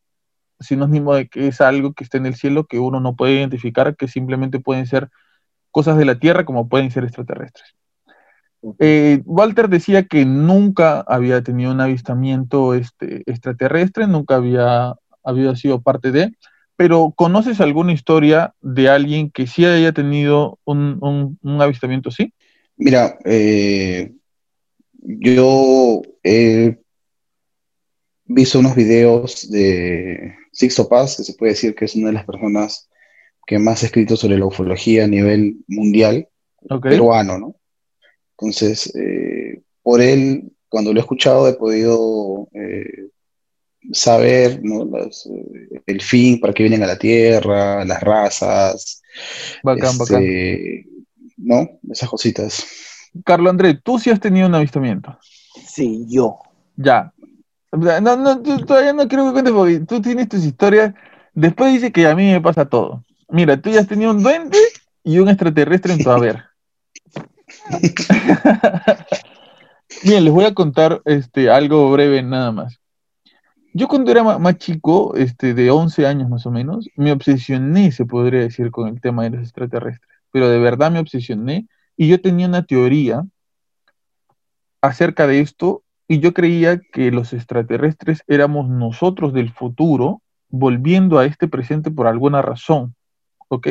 sinónimo de que es algo que está en el cielo que uno no puede identificar, que simplemente pueden ser cosas de la Tierra como pueden ser extraterrestres. Eh, Walter decía que nunca había tenido un avistamiento este, extraterrestre, nunca había, había sido parte de, pero ¿conoces alguna historia de alguien que sí haya tenido un, avistamiento así? Mira, eh, yo he visto unos videos de Sixto Paz, que se puede decir que es una de las personas que más ha escrito sobre la ufología a nivel mundial, peruano, ¿no? Entonces, eh, por él, cuando lo he escuchado, he podido eh, saber eh, el fin, para qué vienen a la Tierra, las razas. Bacán, este, bacán. ¿No? Esas cositas. Carlos André, ¿tú sí has tenido un avistamiento? Sí, yo. Ya. No, no, todavía no quiero que cuentes porque tú tienes tus historias. Después dice que a mí me pasa todo. Mira, tú ya has tenido un duende y un extraterrestre en tu haber. Bien, les voy a contar este, algo breve nada más. Yo cuando era más, chico, este, de 11 años más o menos, me obsesioné, se podría decir, con el tema de los extraterrestres. Pero de verdad me obsesioné y yo tenía una teoría acerca de esto y yo creía que los extraterrestres éramos nosotros del futuro volviendo a este presente por alguna razón, ¿ok?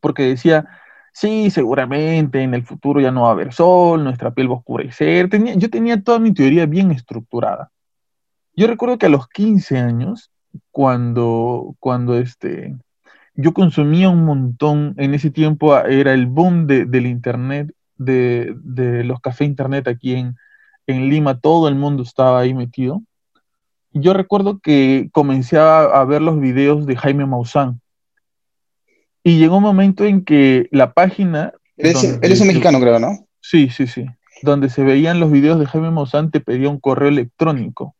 Porque decía, sí, seguramente en el futuro ya no va a haber sol, nuestra piel va a oscurecer. yo tenía toda mi teoría bien estructurada. Yo recuerdo que a los 15 años, cuando, cuando este, yo consumía un montón, en ese tiempo era el boom del internet, de, los cafés internet aquí en, Lima, todo el mundo estaba ahí metido. Yo recuerdo que comencé a, ver los videos de Jaime Maussan, y llegó un momento en que la página... Eres, un mexicano, creo, ¿no? Sí, sí, sí. Donde se veían los videos de Jaime Maussan te pedía un correo electrónico.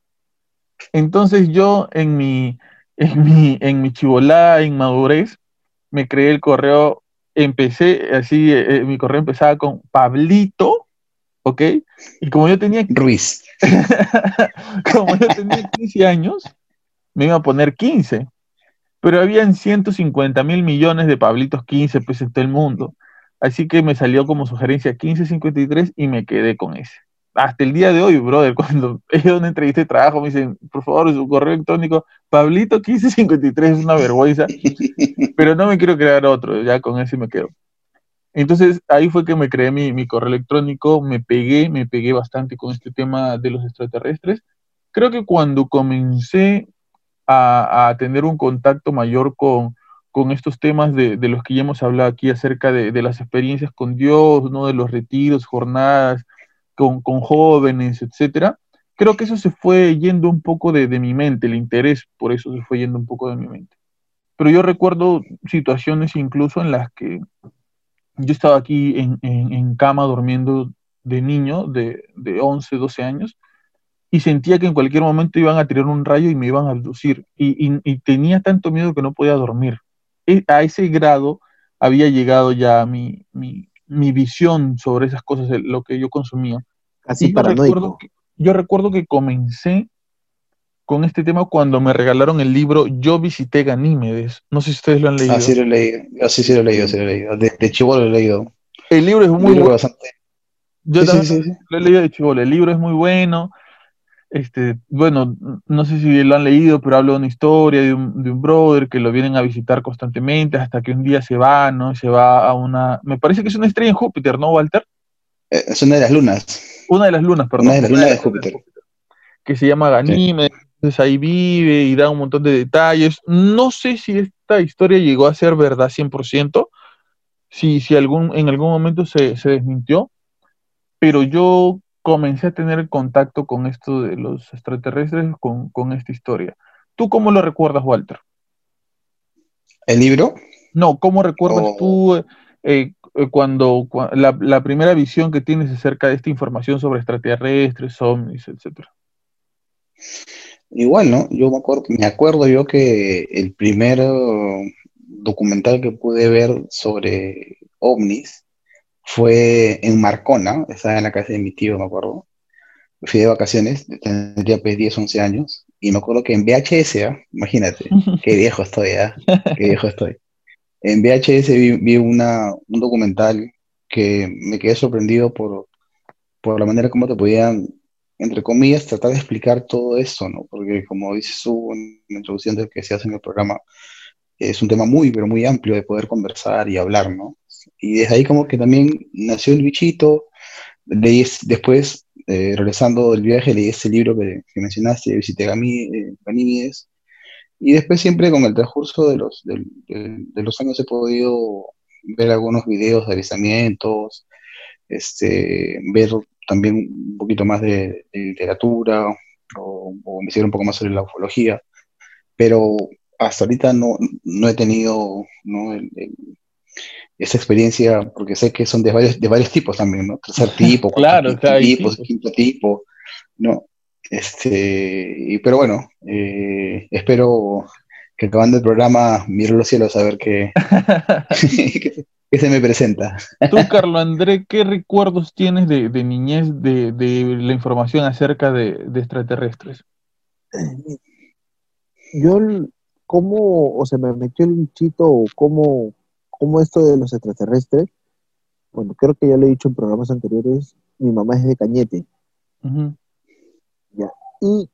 Entonces yo en mi, en mi, en mi inmadurez, me creé el correo, empecé así, eh, eh, mi correo empezaba con Pablito, ¿ok? Y como yo tenía... Ruiz. como yo tenía 15 años, me iba a poner 15 pero habían 150 mil millones de Pablitos 15 pues en todo el mundo. Así que me salió como sugerencia 1553 y me quedé con ese. Hasta el día de hoy, brother, cuando he una entrevista de trabajo, me dicen, por favor, su correo electrónico, Pablito 1553 es una vergüenza, pero no me quiero crear otro, ya con ese me quedo. Entonces ahí fue que me creé mi, correo electrónico, me pegué, me pegué bastante con este tema de los extraterrestres creo que cuando comencé a, tener un contacto mayor con, con estos temas de, los que ya hemos hablado aquí acerca de, las experiencias con Dios, ¿no? de los retiros, jornadas con, jóvenes, etcétera, creo que eso se fue yendo un poco de, mi mente, el interés por eso se fue yendo un poco de mi mente. Pero yo recuerdo situaciones incluso en las que yo estaba aquí en, cama durmiendo de niño, de, de 11, 12 años, y sentía que en cualquier momento iban a tirar un rayo y me iban a abducir. Y, tenía tanto miedo que no podía dormir. E, a ese grado había llegado ya mi, mi, visión sobre esas cosas, lo que yo consumía. Así yo recuerdo, que, yo recuerdo que comencé con este tema cuando me regalaron el libro Yo visité Ganímedes. No sé si ustedes lo han leído. Ah, sí lo he leído. Ah, sí, sí lo he leído, sí lo he leído. De, de Chivo lo he leído. El libro es muy bueno. Yo también lo he leído de Chivo. El libro es muy bueno. Este, bueno, no sé si lo han leído, pero hablo de una historia de un, de un, brother que lo vienen a visitar constantemente hasta que un día se va, ¿no? Se va a una, me parece que es una estrella en Júpiter, ¿no, Walter? Eh, es una de las lunas. Una de las lunas, perdón. Una de las lunas de Júpiter. Que se llama Ganímedes, entonces ahí vive y da un montón de detalles. No sé si esta historia llegó a ser verdad 100%, si, si algún, en algún momento se, se desmintió, pero yo comencé a tener contacto con esto de los extraterrestres, con, esta historia. ¿Tú cómo lo recuerdas, Walter? ¿El libro? No, ¿cómo recuerdas tú eh, eh, cuando, la, primera visión que tienes acerca de esta información sobre extraterrestres, ovnis, etcétera? Igual, ¿no? Yo me acuerdo, me acuerdo yo que el primer documental que pude ver sobre ovnis fue en Marcona, estaba en la casa de mi tío, me acuerdo. Fui de vacaciones, tendría pues 10, 11 años, y me acuerdo que en VHS, ¿ah? imagínate, qué viejo estoy, ¿eh? qué viejo estoy. En VHS vi, una, un documental que me quedé sorprendido por, por la manera como te podían, entre comillas, tratar de explicar todo eso, ¿no? Porque como dices tú en la introducción de que se hace en el programa, es un tema muy, pero muy amplio de poder conversar y hablar, ¿no? Y desde ahí como que también nació el bichito, leí después, eh, regresando del viaje, leí ese libro que, mencionaste, Visité eh, Ganímedes, y después siempre con el transcurso de los, de, los años he podido ver algunos videos de avistamientos, este, ver también un poquito más de, literatura, o, o investigar un poco más sobre la ufología, pero hasta ahorita no, no he tenido ¿no? esa experiencia, porque sé que son de varios, de varios tipos también, ¿no? Tercer tipo, claro, tipo, quinto tipo, ¿no? Este, pero bueno, eh, espero que acabando el programa mire los cielos a ver qué, qué, se me presenta. Tú, Carlos André, ¿qué recuerdos tienes de, niñez de, de, la información acerca de, de extraterrestres? Yo cómo o se me metió el bichito o cómo, cómo esto de los extraterrestres, bueno, creo que ya lo he dicho en programas anteriores, mi mamá es de Cañete. ya. Y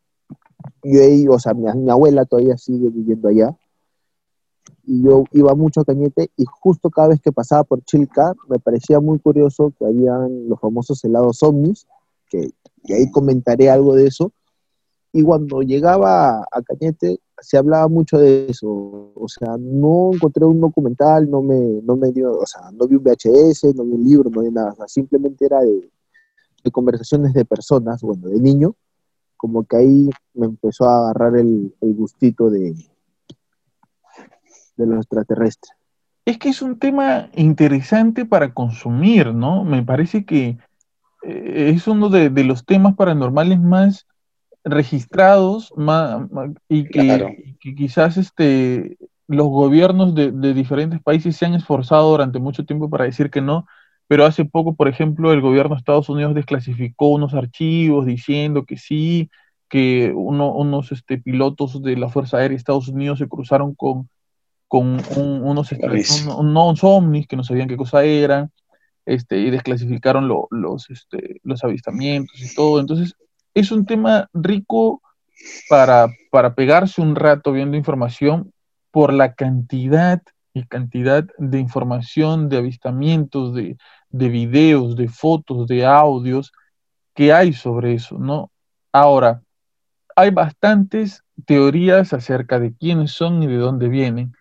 yo, o sea, mi, abuela todavía sigue viviendo allá. Y yo iba mucho a Cañete y justo cada vez que pasaba por Chilca me parecía muy curioso que habían los famosos helados ovnis, que y ahí comentaré algo de eso. Y cuando llegaba a Cañete, se hablaba mucho de eso. O sea, no encontré un documental, no me, no me dio, o sea, no vi un VHS, no vi un libro, no vi nada. O sea, simplemente era de, conversaciones de personas, bueno, de niño, como que ahí me empezó a agarrar el, gustito de, de los extraterrestres. Es que es un tema interesante para consumir, ¿no? Me parece que eh, es uno de, de los temas paranormales más registrados y, que, quizás este, los gobiernos de, diferentes países se han esforzado durante mucho tiempo para decir que no, pero hace poco, por ejemplo, el gobierno de Estados Unidos desclasificó unos archivos diciendo que sí, que unos este, pilotos de la Fuerza Aérea de Estados Unidos se cruzaron con, con unos, unos ovnis que no sabían qué cosa eran, este, y desclasificaron los, este, los avistamientos y todo. Entonces, es un tema rico para, para pegarse un rato viendo información por la cantidad y cantidad de información, de avistamientos, de, de videos, de fotos, de audios que hay sobre eso, ¿no? Ahora, hay bastantes teorías acerca de quiénes son y de dónde vienen.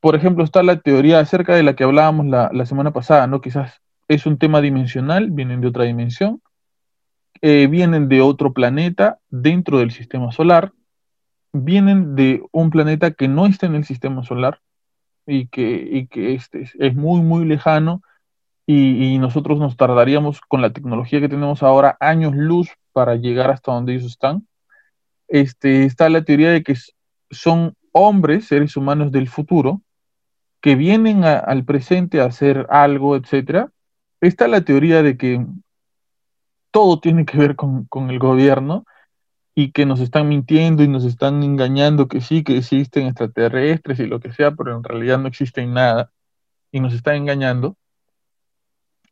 Por ejemplo, está la teoría acerca de la que hablábamos la, semana pasada, ¿no? Quizás es un tema dimensional, vienen de otra dimensión, eh, vienen de otro planeta dentro del sistema solar, vienen de un planeta que no está en el sistema solar y que, que este, es muy, muy lejano y, nosotros nos tardaríamos con la tecnología que tenemos ahora años luz para llegar hasta donde ellos están. Este, está la teoría de que son hombres, seres humanos del futuro, que vienen al presente a hacer algo, etc. Está la teoría de que todo tiene que ver con, con el gobierno y que nos están mintiendo y nos están engañando que sí, que existen extraterrestres y lo que sea, pero en realidad no existen nada y nos están engañando.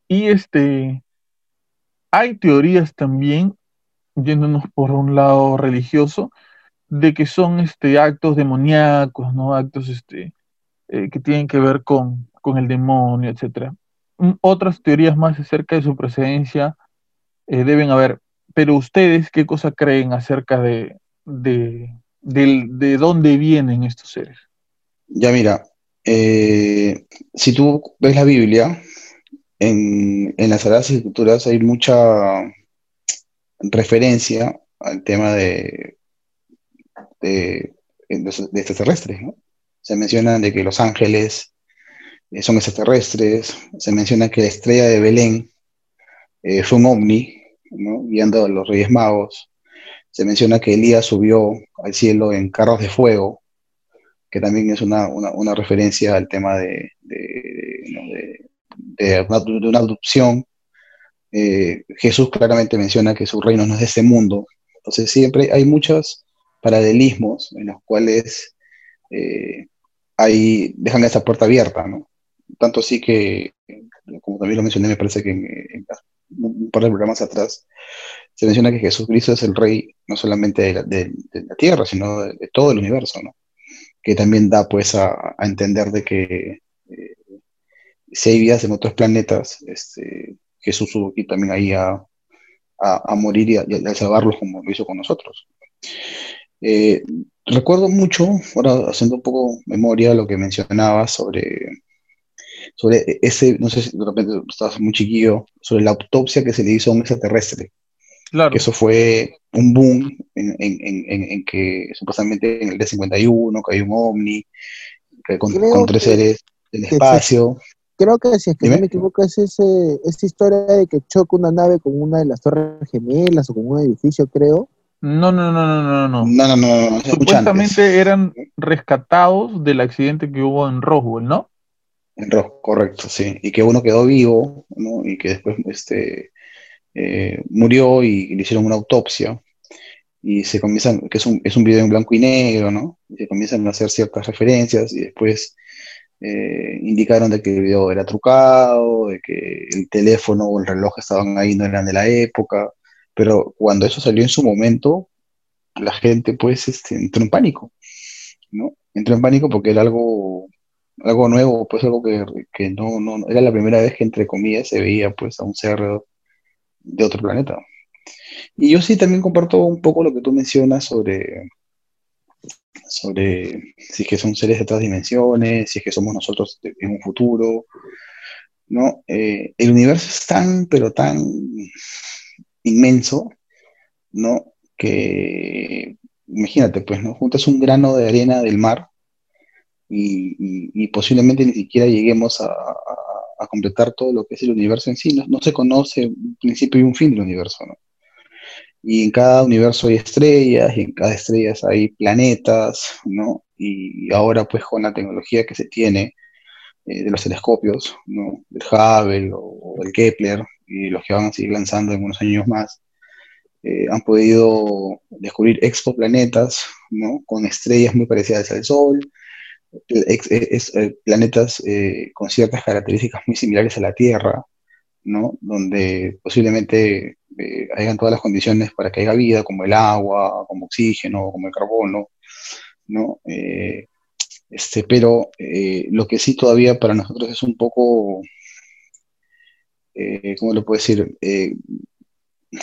Y este, hay teorías también, yéndonos por un lado religioso, de que son este, actos demoníacos, ¿no? Actos este, eh, que tienen que ver con, con el demonio, etc. Mm, otras teorías más acerca de su presencia eh, deben haber. Pero ustedes, ¿qué cosa creen acerca de, de, dónde vienen estos seres? Ya mira, eh, si tú ves la Biblia, en, las Sagradas Escrituras hay mucha referencia al tema de, de, extraterrestres. Se menciona de que los ángeles eh, son extraterrestres, se menciona que la estrella de Belén fue un ovni, guiando a los Reyes Magos. Se menciona que Elías subió al cielo en carros de fuego, que también es una, referencia al tema de, una, adopción. Eh, Jesús claramente menciona que su reino no es de este mundo. Entonces siempre hay muchos paralelismos en los cuales eh, dejan esa puerta abierta, Tanto así que, como también lo mencioné, me parece que en, un par de programas atrás, se menciona que Jesucristo es el rey no solamente de la, tierra, sino de, todo el universo. Que también da pues a, entender de que eh, si hay vidas en otros planetas, este, Jesús subo aquí también ahí a, morir y a, salvarlos como lo hizo con nosotros. Eh, recuerdo mucho, ahora haciendo un poco memoria, lo que mencionaba sobre sobre ese, no sé si de repente estabas muy chiquillo, sobre la autopsia que se le hizo a un extraterrestre. Claro. Que eso fue un boom en, en, en, que supuestamente en el D-51 que hay un ovni, que con, tres seres del espacio. creo que si es que no me equivoco es ese, esa historia de que choca una nave con una de las torres gemelas o con un edificio, creo. No, no, no, no, no, no. No, no, no. no Supuestamente eran rescatados del accidente que hubo en Roswell, ¿no? En rojo, correcto, sí. Y que uno quedó vivo, ¿no? Y que después este, eh, murió y, le hicieron una autopsia. Y se comienzan, que es un, es un video en blanco y negro, ¿no? Y se comienzan a hacer ciertas referencias y después eh, indicaron de que el video era trucado, de que el teléfono o el reloj estaban ahí no eran de la época. Pero cuando eso salió en su momento, la gente pues este, entró en pánico, ¿no? Entró en pánico porque era algo algo nuevo, pues algo que, no, no, era la primera vez que entre comillas se veía pues a un ser de otro planeta. Y yo sí también comparto un poco lo que tú mencionas sobre, sobre si es que son seres de otras dimensiones, si es que somos nosotros en un futuro, ¿no? Eh, el universo es tan, pero tan inmenso, ¿no? Que imagínate, pues, ¿no? Juntas un grano de arena del mar y, posiblemente ni siquiera lleguemos a, completar todo lo que es el universo en sí. No, se conoce un principio y un fin del universo, ¿no? Y en cada universo hay estrellas, y en cada estrella hay planetas, ¿no? Y ahora pues con la tecnología que se tiene eh, de los telescopios, ¿no? El Hubble o, el Kepler, y los que van a seguir lanzando en unos años más, eh, han podido descubrir exoplanetas, ¿no? Con estrellas muy parecidas al Sol, es, eh, planetas eh, con ciertas características muy similares a la Tierra, ¿no? Donde posiblemente eh, hayan todas las condiciones para que haya vida, como el agua, como oxígeno, como el carbono, ¿no? este, pero lo que sí todavía para nosotros es un poco, ¿cómo lo puedo decir?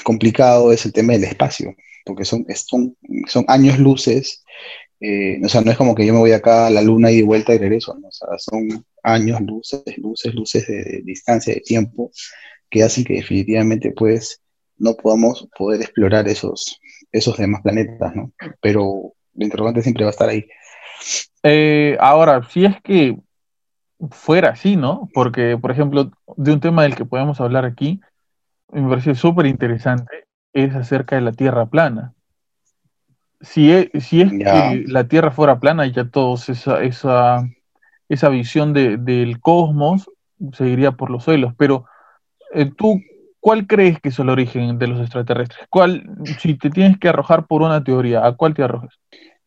complicado es el tema del espacio, porque son, son, años luces. Eh, o sea, no es como que yo me voy acá a la luna y de vuelta y regreso, o sea, son años, luces, luces, luces de, distancia, de tiempo, que hacen que definitivamente pues no podamos poder explorar esos, esos demás planetas, ¿no? Pero el interrogante siempre va a estar ahí. Eh, ahora, si es que fuera así, ¿no? Porque, por ejemplo, de un tema del que podemos hablar aquí, me parece súper interesante, es acerca de la Tierra plana. Si es, si es que la Tierra fuera plana, ya todos esa, esa, esa visión del cosmos seguiría por los suelos. Pero eh, tú, ¿cuál crees que es el origen de los extraterrestres? ¿Cuál, si te tienes que arrojar por una teoría, ¿a cuál te arrojas?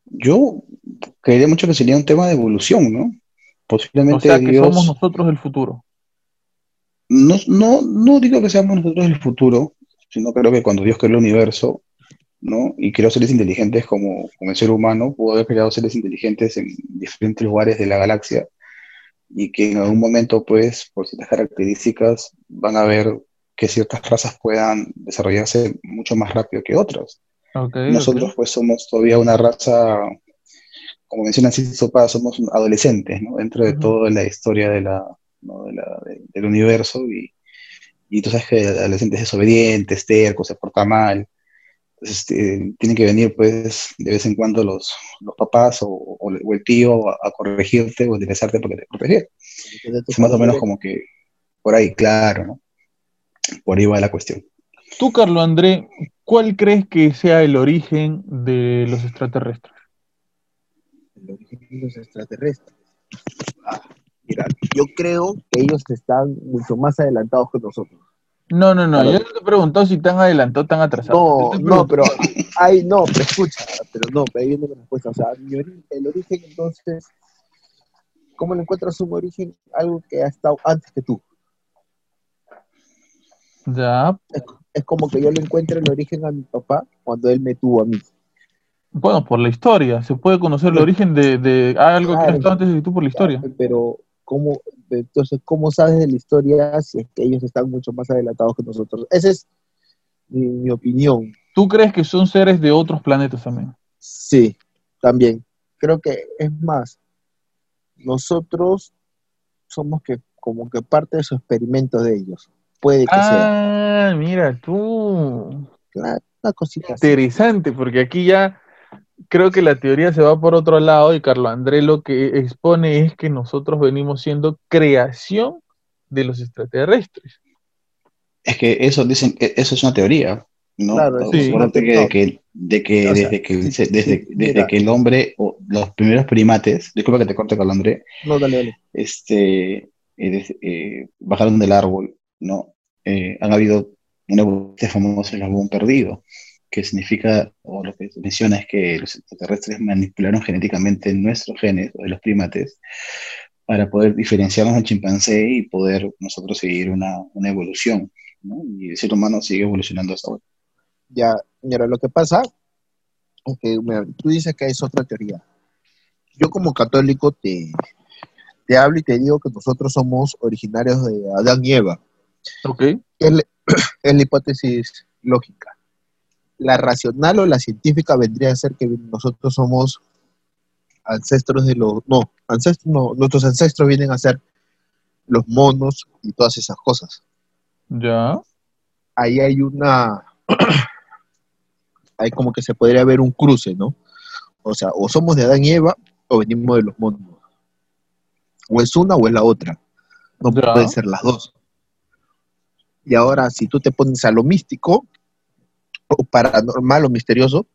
Yo creería mucho que sería un tema de evolución, ¿no? Posiblemente. O sea, que somos nosotros el futuro. No, no, no digo que seamos nosotros el futuro, sino creo que cuando Dios creó el universo, ¿no? Y creó seres inteligentes como, como el ser humano, pudo haber creado seres inteligentes en diferentes lugares de la galaxia y que en algún momento, pues, por ciertas características, van a ver que ciertas razas puedan desarrollarse mucho más rápido que otras. Nosotros, pues, somos todavía una raza como menciona Sopa, somos adolescentes, ¿no? Dentro de toda la historia de la, del universo y, y tú sabes que el adolescente es desobediente, terco, se porta mal. Entonces, este, tienen que venir, pues, de vez en cuando los, los papás o, el tío a, corregirte o a interesarte porque te proteger. Es más o menos como que por ahí, claro, ¿no? Por ahí va la cuestión. Tú, Carlos André, ¿cuál crees que sea el origen de los extraterrestres? El origen de los extraterrestres. Ah, mira, yo creo que ellos están mucho más adelantados que nosotros. No, no, no, yo no te he preguntado si están adelantados o tan atrasados. No, no, pero hay, no, pero escucha, pero no, pero viene la respuesta. O sea, el origen entonces, ¿cómo le encuentras un origen? Algo que ha estado antes que tú. Ya. es como que yo le encuentro el origen a mi papá cuando él me tuvo a mí. Bueno, por la historia. Se puede conocer el origen de, algo que ha estado antes de tú por la historia. Pero, ¿cómo, entonces, ¿cómo sabes de la historia si es que ellos están mucho más adelantados que nosotros? Esa es mi, opinión. ¿Tú crees que son seres de otros planetas también? Sí, también. Creo que es más, nosotros somos que como que parte de su experimento de ellos. Puede que sea. Ah, mira tú. Claro, una cosita Interesante, porque aquí ya creo que la teoría se va por otro lado y Carlos André lo que expone es que nosotros venimos siendo creación de los extraterrestres. Es que eso dicen que eso es una teoría, ¿no? Claro, sí. de que, de que desde, que, desde, que el hombre, o los primeros primates, disculpa que te corte Carlos André, no, dale, dale. Este, eh, eh, bajaron del árbol, ¿no? Eh, han habido una famosa, el álbum perdido, que significa, o lo que menciona es que los extraterrestres manipularon genéticamente nuestros genes, o de los primates, para poder diferenciarnos del chimpancé y poder nosotros seguir una, una evolución. ¿no? Y el ser humano sigue evolucionando hasta ahora. Ya, mira, lo que pasa es que tú dices que es otra teoría. Yo como católico te, te hablo y te digo que nosotros somos originarios de Adán y Eva. Ok. Es, es la hipótesis lógica la racional o la científica vendría a ser que nosotros somos ancestros de los, no, ancestros, no, nuestros ancestros vienen a ser los monos y todas esas cosas. Ya. Ahí hay una, hay como que se podría ver un cruce, ¿no? O sea, o somos de Adán y Eva o venimos de los monos. O es una o es la otra. No pueden ser las dos. Y ahora, si tú te pones a lo místico, o paranormal o misterioso,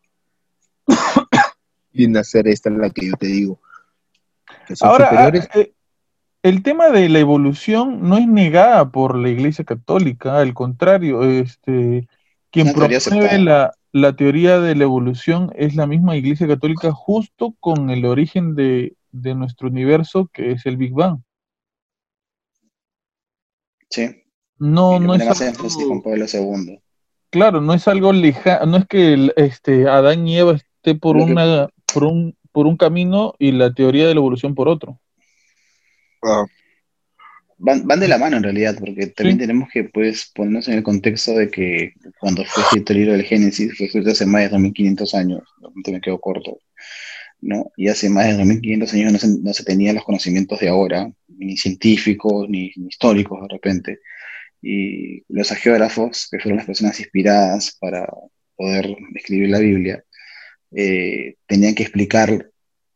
viene a ser esta la que yo te digo. Ahora, eh, el tema de la evolución no es negada por la Iglesia Católica, al contrario, este, quien promueve la, la, teoría de la evolución es la misma Iglesia Católica justo con el origen de, de nuestro universo, que es el Big Bang. Sí. No, no es con Pablo II. Claro, no es algo lejano, no es que este, Adán y Eva esté por, una, por, un, por un camino y la teoría de la evolución por otro. Van, van de la mano en realidad, porque también tenemos que pues, ponernos en el contexto de que cuando fue escrito el libro del Génesis, fue escrito hace más de 2500 años, me quedo corto, ¿no? Y hace más de 2500 años no se, no se tenían los conocimientos de ahora, ni científicos, ni, históricos de repente. Y los geógrafos, que fueron las personas inspiradas para poder escribir la Biblia, eh, tenían que explicar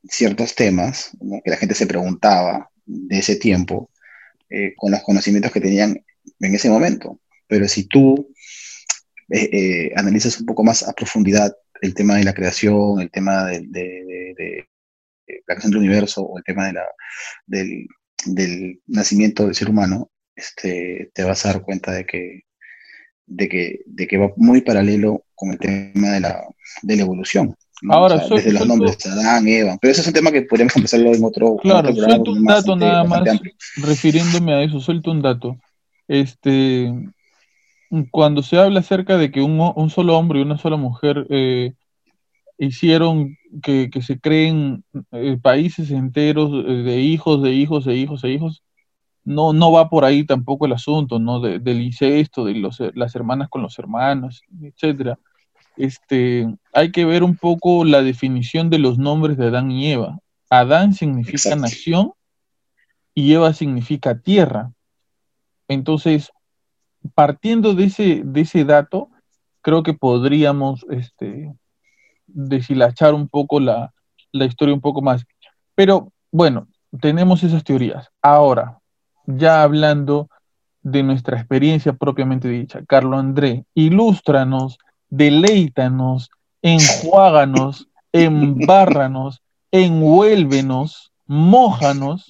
ciertos temas que la gente se preguntaba de ese tiempo eh, con los conocimientos que tenían en ese momento. Pero si tú eh, analizas un poco más a profundidad el tema de la creación, el tema de, la creación del universo o el tema la, del, nacimiento del ser humano, este, te vas a dar cuenta de que, de que, de que va muy paralelo con el tema de la, de la evolución. Ahora, desde los nombres, Adán, Eva. Pero ese es un tema que podríamos empezarlo en otro. Claro, suelto un dato nada más, refiriéndome a eso, suelto un dato. Este, cuando se habla acerca de que un, un solo hombre y una sola mujer eh, hicieron que, que, se creen eh, países enteros eh, de hijos, de hijos, de hijos, de hijos, no, no va por ahí tampoco el asunto, ¿no? del incesto, de los, las hermanas con los hermanos, etcétera este, hay que ver un poco la definición de los nombres de Adán y Eva. Adán significa nación y Eva significa tierra. Entonces, partiendo de ese, de ese dato, creo que podríamos este, deshilachar un poco la, la historia un poco más. Pero bueno, tenemos esas teorías. Ahora, ya hablando de nuestra experiencia propiamente dicha, Carlos André, ilústranos deleítanos, enjuáganos, embárranos, envuélvenos, mójanos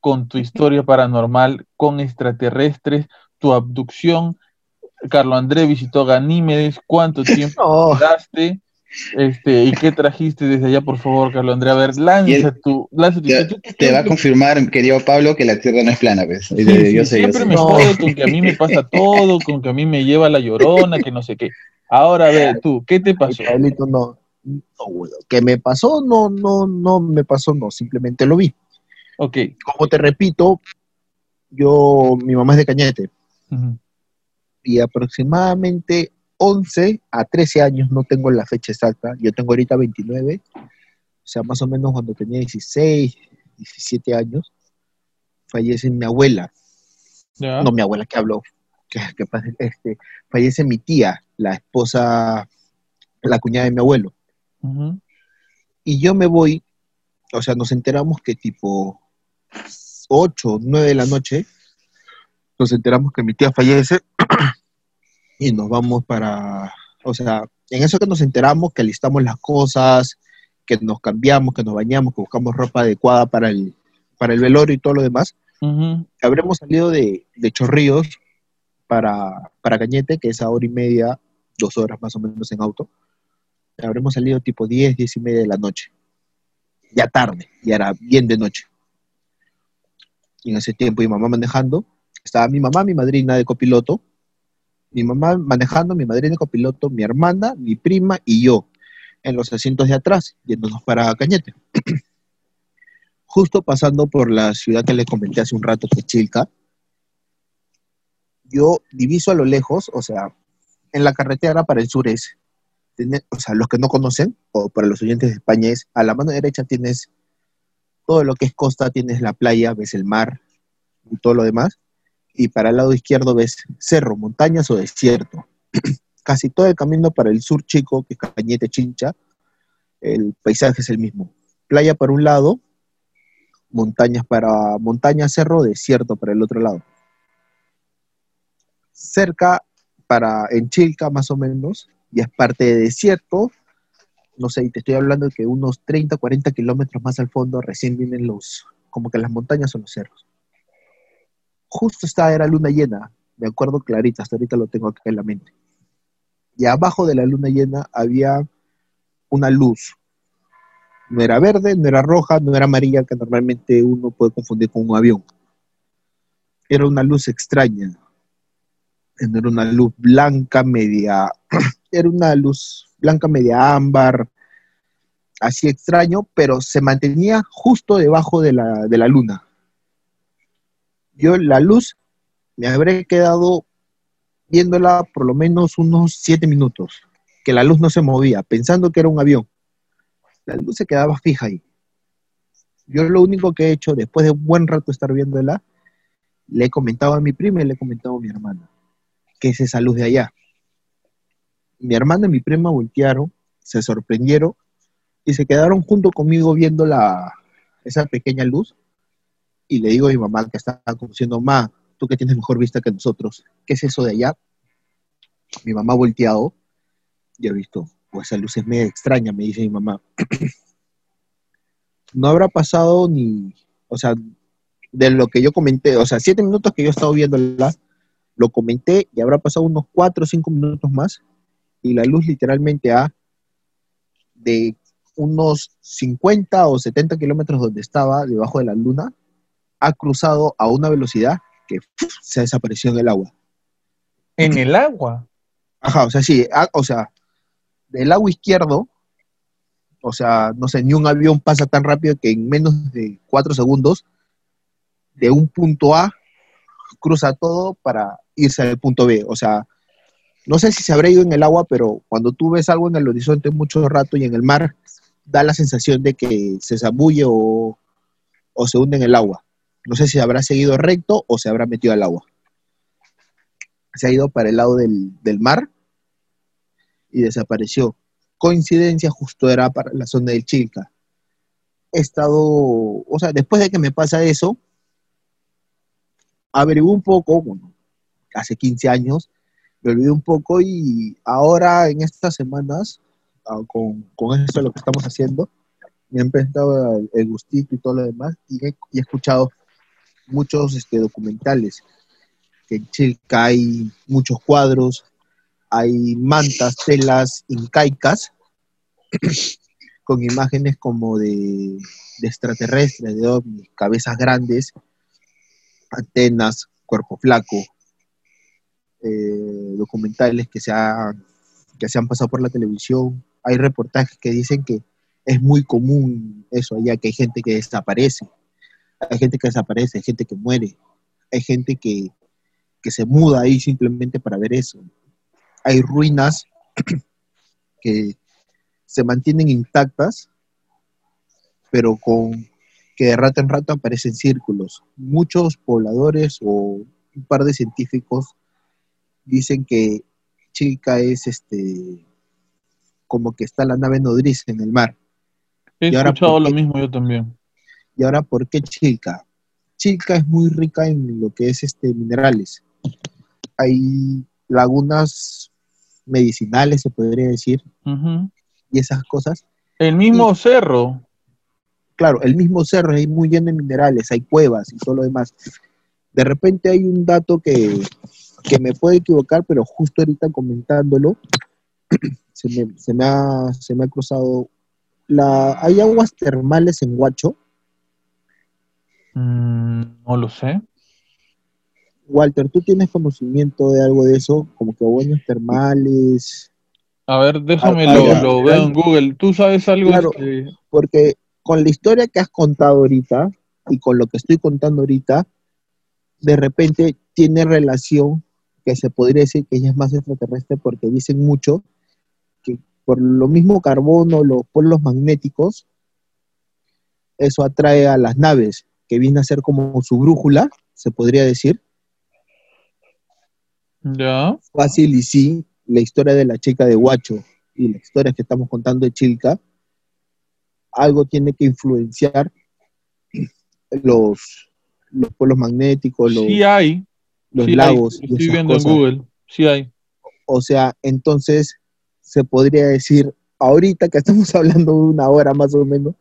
con tu historia paranormal, con extraterrestres, tu abducción. Carlos André visitó Ganímedes, ¿cuánto tiempo oh. Este, ¿Y qué trajiste desde allá, por favor, Carlos André? A ver, lanza tu. te, va a confirmar, querido Pablo, que la Tierra no es plana, pues. yo siempre me jodo con que a mí me pasa todo, con que a mí me lleva la llorona, que no sé qué. Ahora, a ver, tú, ¿qué te pasó? no, no, ¿Qué me pasó? No, no, no me pasó, no, simplemente lo vi. Ok. Como te repito, yo, mi mamá es de Cañete. Y aproximadamente 11 a 13 años, no tengo la fecha exacta, yo tengo ahorita 29, o sea, más o menos cuando tenía 16, 17 años, fallece mi abuela. No mi abuela que habló, que, este, fallece mi tía, la esposa, la cuñada de mi abuelo. Y yo me voy, o sea, nos enteramos que tipo 8, 9 de la noche, nos enteramos que mi tía fallece y nos vamos para, o sea, en eso que nos enteramos, que listamos las cosas, que nos cambiamos, que nos bañamos, que buscamos ropa adecuada para el, para el velorio y todo lo demás, habremos salido de, de Chorrillos para, para Cañete, que es a hora y media, dos horas más o menos en auto. Habremos salido tipo 10, 10 y media de la noche. Ya tarde, ya era bien de noche. Y en ese tiempo mi mamá manejando, estaba mi mamá, mi madrina de copiloto, mi mamá manejando, mi madrina de copiloto, mi hermana, mi prima y yo en los asientos de atrás, yéndonos para Cañete. Justo pasando por la ciudad que les comenté hace un rato, que Chilca, yo diviso a lo lejos, o sea, en la carretera para el sur es, o sea, los que no conocen, o para los oyentes de España es, a la mano derecha tienes todo lo que es costa, tienes la playa, ves el mar y todo lo demás, y para el lado izquierdo ves cerro, montañas o desierto. Casi todo el camino para el sur chico, que es Cañete Chincha, el paisaje es el mismo. Playa para un lado, montañas para montaña, cerro, desierto para el otro lado cerca para en Chilca más o menos, y es parte de desierto, no sé, y te estoy hablando de que unos 30, 40 kilómetros más al fondo recién vienen los, como que las montañas o los cerros. Justo esta era luna llena, me acuerdo clarita, hasta ahorita lo tengo acá en la mente. Y abajo de la luna llena había una luz. No era verde, no era roja, no era amarilla, que normalmente uno puede confundir con un avión. Era una luz extraña, era una luz blanca media, era una luz blanca media ámbar, así extraño, pero se mantenía justo debajo de la, luna. Yo la luz me habré quedado viéndola por lo menos unos siete minutos, que la luz no se movía, pensando que era un avión. La luz se quedaba fija ahí. Yo lo único que he hecho, después de un buen rato estar viéndola, le he comentado a mi prima y le he comentado a mi hermana, que es esa luz de allá. Mi hermana y mi prima voltearon, se sorprendieron y se quedaron junto conmigo viendo la, esa pequeña luz. Y le digo a mi mamá que está conduciendo, ma, tú que tienes mejor vista que nosotros, ¿qué es eso de allá? Mi mamá volteado y ha visto, pues esa luz es medio extraña, me dice mi mamá. no habrá pasado ni, o sea, de lo que yo comenté, o sea, siete minutos que yo he estado viéndola, lo comenté y habrá pasado unos cuatro o cinco minutos más y la luz literalmente ha de unos 50 o 70 kilómetros donde estaba, debajo de la luna, ha cruzado a una velocidad que se ha desaparecido en el agua. ¿En el agua? Ajá, o sea, sí, o sea, del lado izquierdo, o sea, no sé, ni un avión pasa tan rápido que en menos de cuatro segundos, de un punto A, cruza todo para irse al punto B. O sea, no sé si se habrá ido en el agua, pero cuando tú ves algo en el horizonte mucho rato y en el mar, da la sensación de que se zambulle o, o se hunde en el agua. No sé si habrá seguido recto o se habrá metido al agua. Se ha ido para el lado del, mar y desapareció. Coincidencia, justo era para la zona del Chilca. He estado, o sea, después de que me pasa eso, averigué un poco, bueno, hace 15 años, me olvidé un poco y ahora en estas semanas, ah, con, con esto lo que estamos haciendo, me ha empezado el, gustito y todo lo demás y he escuchado muchos este, documentales, en Chilca hay muchos cuadros, hay mantas, telas incaicas, con imágenes como de, extraterrestres, de ovnis, cabezas grandes, antenas, cuerpo flaco, eh, documentales que se, han, que se han pasado por la televisión. Hay reportajes que dicen que es muy común eso allá, que hay gente que desaparece hay gente que desaparece, hay gente que muere, hay gente que, se muda ahí simplemente para ver eso. Hay ruinas que se mantienen intactas, pero con que de rato en rato aparecen círculos. Muchos pobladores o un par de científicos dicen que Chica es este como que está la nave nodriza en el mar. He escuchado lo mismo yo también. ¿Y ahora por qué Chilca? Chilca es muy rica en lo que es este minerales. Hay lagunas medicinales, se podría decir, y esas cosas. El mismo cerro. Claro, el mismo cerro es muy lleno de minerales, hay cuevas y todo lo demás. De repente hay un dato que, me puede equivocar, pero justo ahorita comentándolo, se me, se me, ha, se me ha cruzado. La, hay aguas termales en Huacho, Mm, no lo sé. Walter, ¿tú tienes conocimiento de algo de eso? Como que baños termales. A ver, déjame lo, lo veo en Google. ¿Tú sabes algo? Claro, porque con la historia que has contado ahorita y con lo que estoy contando ahorita, de repente tiene relación que se podría decir que ella es más extraterrestre porque dicen mucho que por lo mismo carbono, los polos magnéticos, eso atrae a las naves que viene a ser como su brújula, se podría decir. Ya. Fácil y sí, la historia de la chica de Huacho y la historia que estamos contando de Chilca, algo tiene que influenciar los, los polos magnéticos, los, sí hay. los lagos. Estoy viendo en Google, sí hay. O sea, entonces se podría decir, ahorita que estamos hablando de una hora más o menos,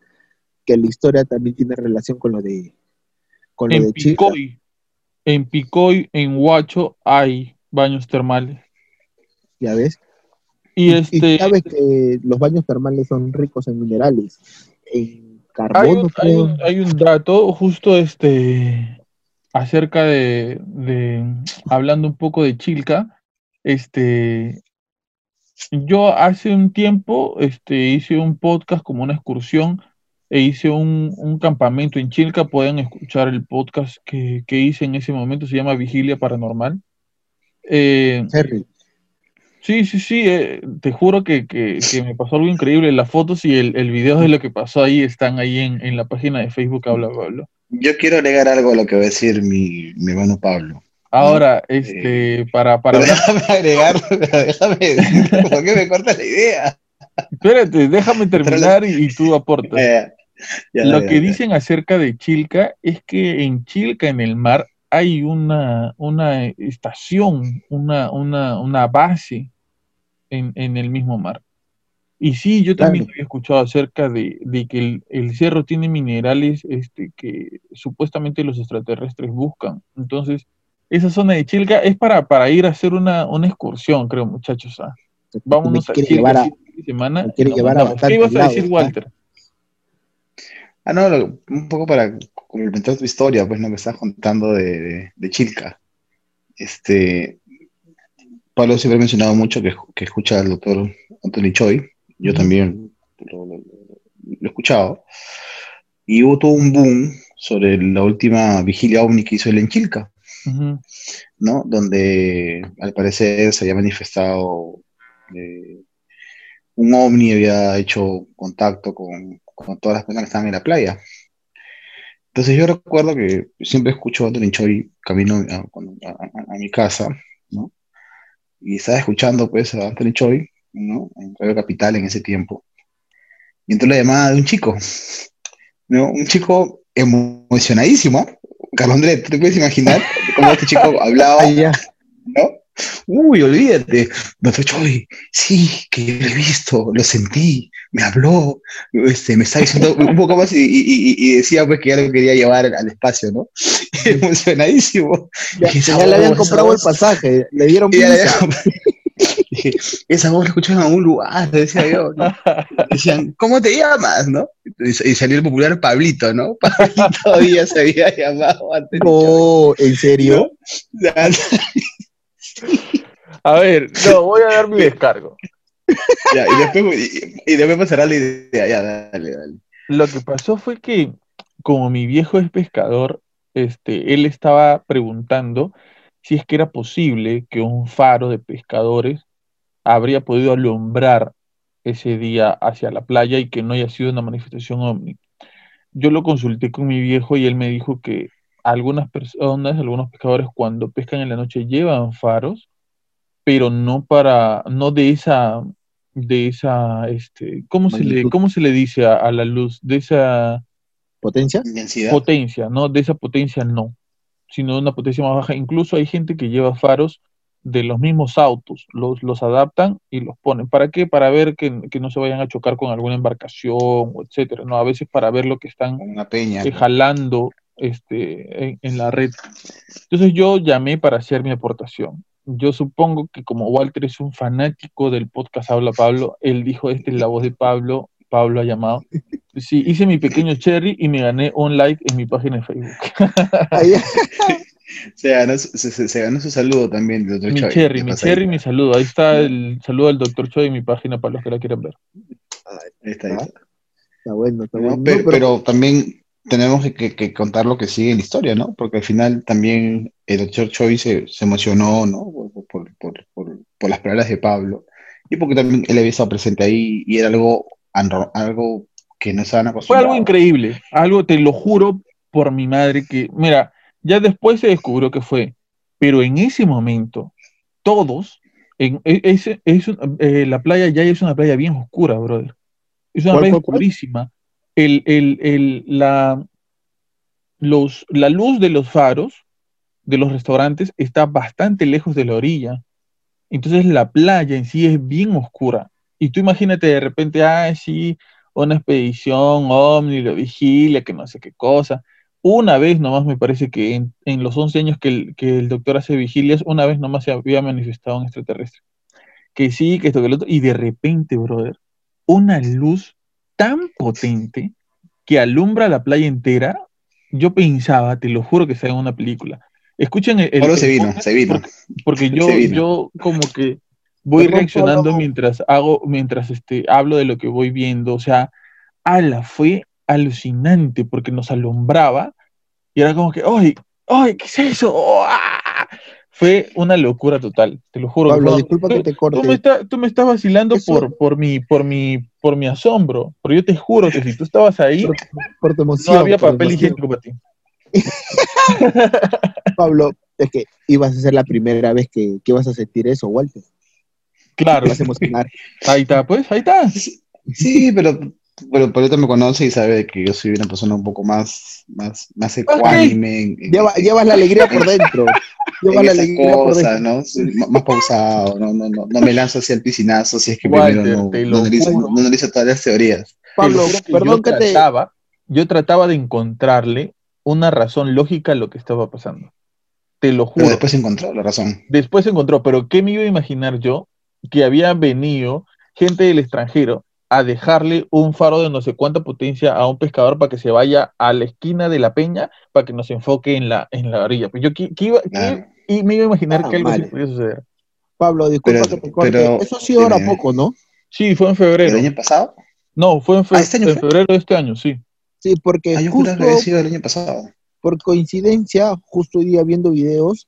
que la historia también tiene relación con lo de, con lo en de Picoy, En Picoy, en Huacho, hay baños termales. ¿Ya ves? Y, este... sabes que los baños termales son ricos en minerales, en carbono. Hay un, dato justo este acerca de, de, hablando un poco de Chilca, este yo hace un tiempo este, hice un podcast como una excursión e hice un, campamento en Chilca. Pueden escuchar el podcast que, hice en ese momento, se llama Vigilia Paranormal. Eh, sí, sí, sí, eh, te juro que, me pasó algo increíble. Las fotos y el, el, video de lo que pasó ahí están ahí en, la página de Facebook Habla Pablo. Yo quiero agregar algo a lo que va a decir mi, mi hermano Pablo. Ahora, este, eh, para, para. Déjame agregar, déjame, ¿por qué me cortas la idea? Espérate, déjame terminar y, tú aportas. Lo que dicen acerca de Chilca es que en Chilca, en el mar, hay una, una estación, una, una, una base en, en, el mismo mar. Y sí, yo también había escuchado acerca de, de que el, el, cerro tiene minerales este, que supuestamente los extraterrestres buscan. Entonces, esa zona de Chilca es para, para ir a hacer una, una excursión, creo, muchachos. ¿ah? Vámonos a Chilca semana. ¿Qué ibas a decir, Walter? Ah, no, un poco para complementar tu historia, pues, ¿no? Me estás contando de, de, Chilca. Este, Pablo siempre ha mencionado mucho que, que escucha al doctor Anthony Choi. Yo también lo, he escuchado. Y hubo todo un boom sobre la última vigilia ovni que hizo él en Chilca, ¿no? Donde al parecer se había manifestado eh, un ovni, había hecho contacto con, con todas las personas que estaban en la playa. Entonces yo recuerdo que siempre escucho a Choi camino a, mi casa, ¿no? Y estaba escuchando pues a Anthony Choi, ¿no? En Radio Capital en ese tiempo. Y entró la llamada de un chico, ¿no? Un chico emocionadísimo. Carlos Andrés, ¿tú te puedes imaginar cómo este chico hablaba? ¿No? Uy, olvídate, doctor Choi, sí, que lo he visto, lo sentí, me habló, este, me está diciendo un poco más y, decía pues que ya lo quería llevar al, espacio, ¿no? Emocionadísimo. Ya, le habían comprado el pasaje, le dieron esa voz la escuchaban en algún lugar, decía yo, ¿no? Decían, ¿cómo te llamas, no? Y, salió el popular Pablito, ¿no? Pablito todavía se había llamado antes. Oh, ¿en serio? A ver, no, voy a dar mi descargo. Y, después, y, pasará la idea, ya, dale, dale. Lo que pasó fue que, como mi viejo es pescador, este, él estaba preguntando si es que era posible que un faro de pescadores habría podido alumbrar ese día hacia la playa y que no haya sido una manifestación ovni. Yo lo consulté con mi viejo y él me dijo que algunas personas, algunos pescadores cuando pescan en la noche llevan faros, pero no para, no de esa, de esa, este, ¿cómo se le, cómo se le dice a, la luz? De esa potencia, potencia, no, de esa potencia no, sino de una potencia más baja. Incluso hay gente que lleva faros de los mismos autos, los, los adaptan y los ponen. ¿Para qué? Para ver que, no se vayan a chocar con alguna embarcación, etcétera, ¿no? A veces para ver lo que están una peña, jalando este, en, la red. Entonces yo llamé para hacer mi aportación. Yo supongo que como Walter es un fanático del podcast Habla Pablo, él dijo, esta es la voz de Pablo, Pablo ha llamado. Sí, hice mi pequeño cherry y me gané un like en mi página de Facebook. se, ganó, se, ganó, su saludo también, doctor Mi cherry, mi cherry, mi saludo. Ahí está el saludo del doctor Choi en mi página para los que la quieran ver. Ahí está, ahí está. Está bueno, está bueno. pero también tenemos que, contar lo que sigue en la historia, ¿no? Porque al final también el doctor Choi se, emocionó, ¿no? Por, las palabras de Pablo y porque también él había estado presente ahí y era algo, algo que no estaban acostumbrados. Fue algo increíble, algo, te lo juro por mi madre, que, mira, ya después se descubrió que fue, pero en ese momento, todos, en, e, es, eh, la playa ya es una playa bien oscura, brother. Es una playa oscurísima el, la, los, la luz de los faros de los restaurantes está bastante lejos de la orilla. Entonces la playa en sí es bien oscura. Y tú imagínate de repente, ah, sí, una expedición, ovni, la vigilia, que no sé qué cosa. Una vez nomás me parece que en, los 11 años que el, que el, doctor hace vigilias, una vez nomás se había manifestado un extraterrestre. Que sí, que esto, que lo otro. Y de repente, brother, una luz tan potente que alumbra la playa entera, yo pensaba, te lo juro que sea en una película. Escuchen el... se vino, se vino. Porque, yo, yo como que voy reaccionando mientras hago, mientras este, hablo de lo que voy viendo. O sea, ala, fue alucinante porque nos alumbraba y era como que, ¡ay! ¡ay! ¿Qué es eso? ¡Oh, ah! Fue una locura total, te lo juro. Pablo, disculpa que te corte. Tú me, tú me estás vacilando por, por, mi, por, mi, por mi asombro, pero yo te juro que si tú estabas ahí, por, tu emoción, no había papel higiénico para ti. Pablo, es que ibas a ser la primera vez que, que ibas a sentir eso, Walter. Claro. Ahí está, pues, ahí está. Sí, pero bueno, Paulita me conoce y sabe que yo soy una persona un poco más, más, más ecuánime. llevas la alegría por dentro. Alegría por dentro. ¿no? más pausado, no, no, no, no me lanzo hacia el piscinazo si es que primero no, analizo, no analizo todas las teorías. Pablo, perdón que te... Trataba, yo trataba de encontrarle una razón lógica a lo que estaba pasando. Te lo juro. Pero después encontró la razón. Después encontró, pero ¿qué me iba a imaginar yo? Que había venido gente del extranjero a dejarle un faro de no sé cuánta potencia a un pescador para que se vaya a la esquina de la peña para que nos enfoque en la, en la orilla. Pues yo iba, y me iba a imaginar ah, que algo así podía suceder. Pablo, disculpa que corte. Eso ha sido ahora poco, ¿no? Sí, fue en febrero. ¿El año pasado? No, fue en, ah, ¿este febrero de este año, sí. Sí, porque ah, justo, había sido el año pasado. Por coincidencia, justo hoy día viendo videos,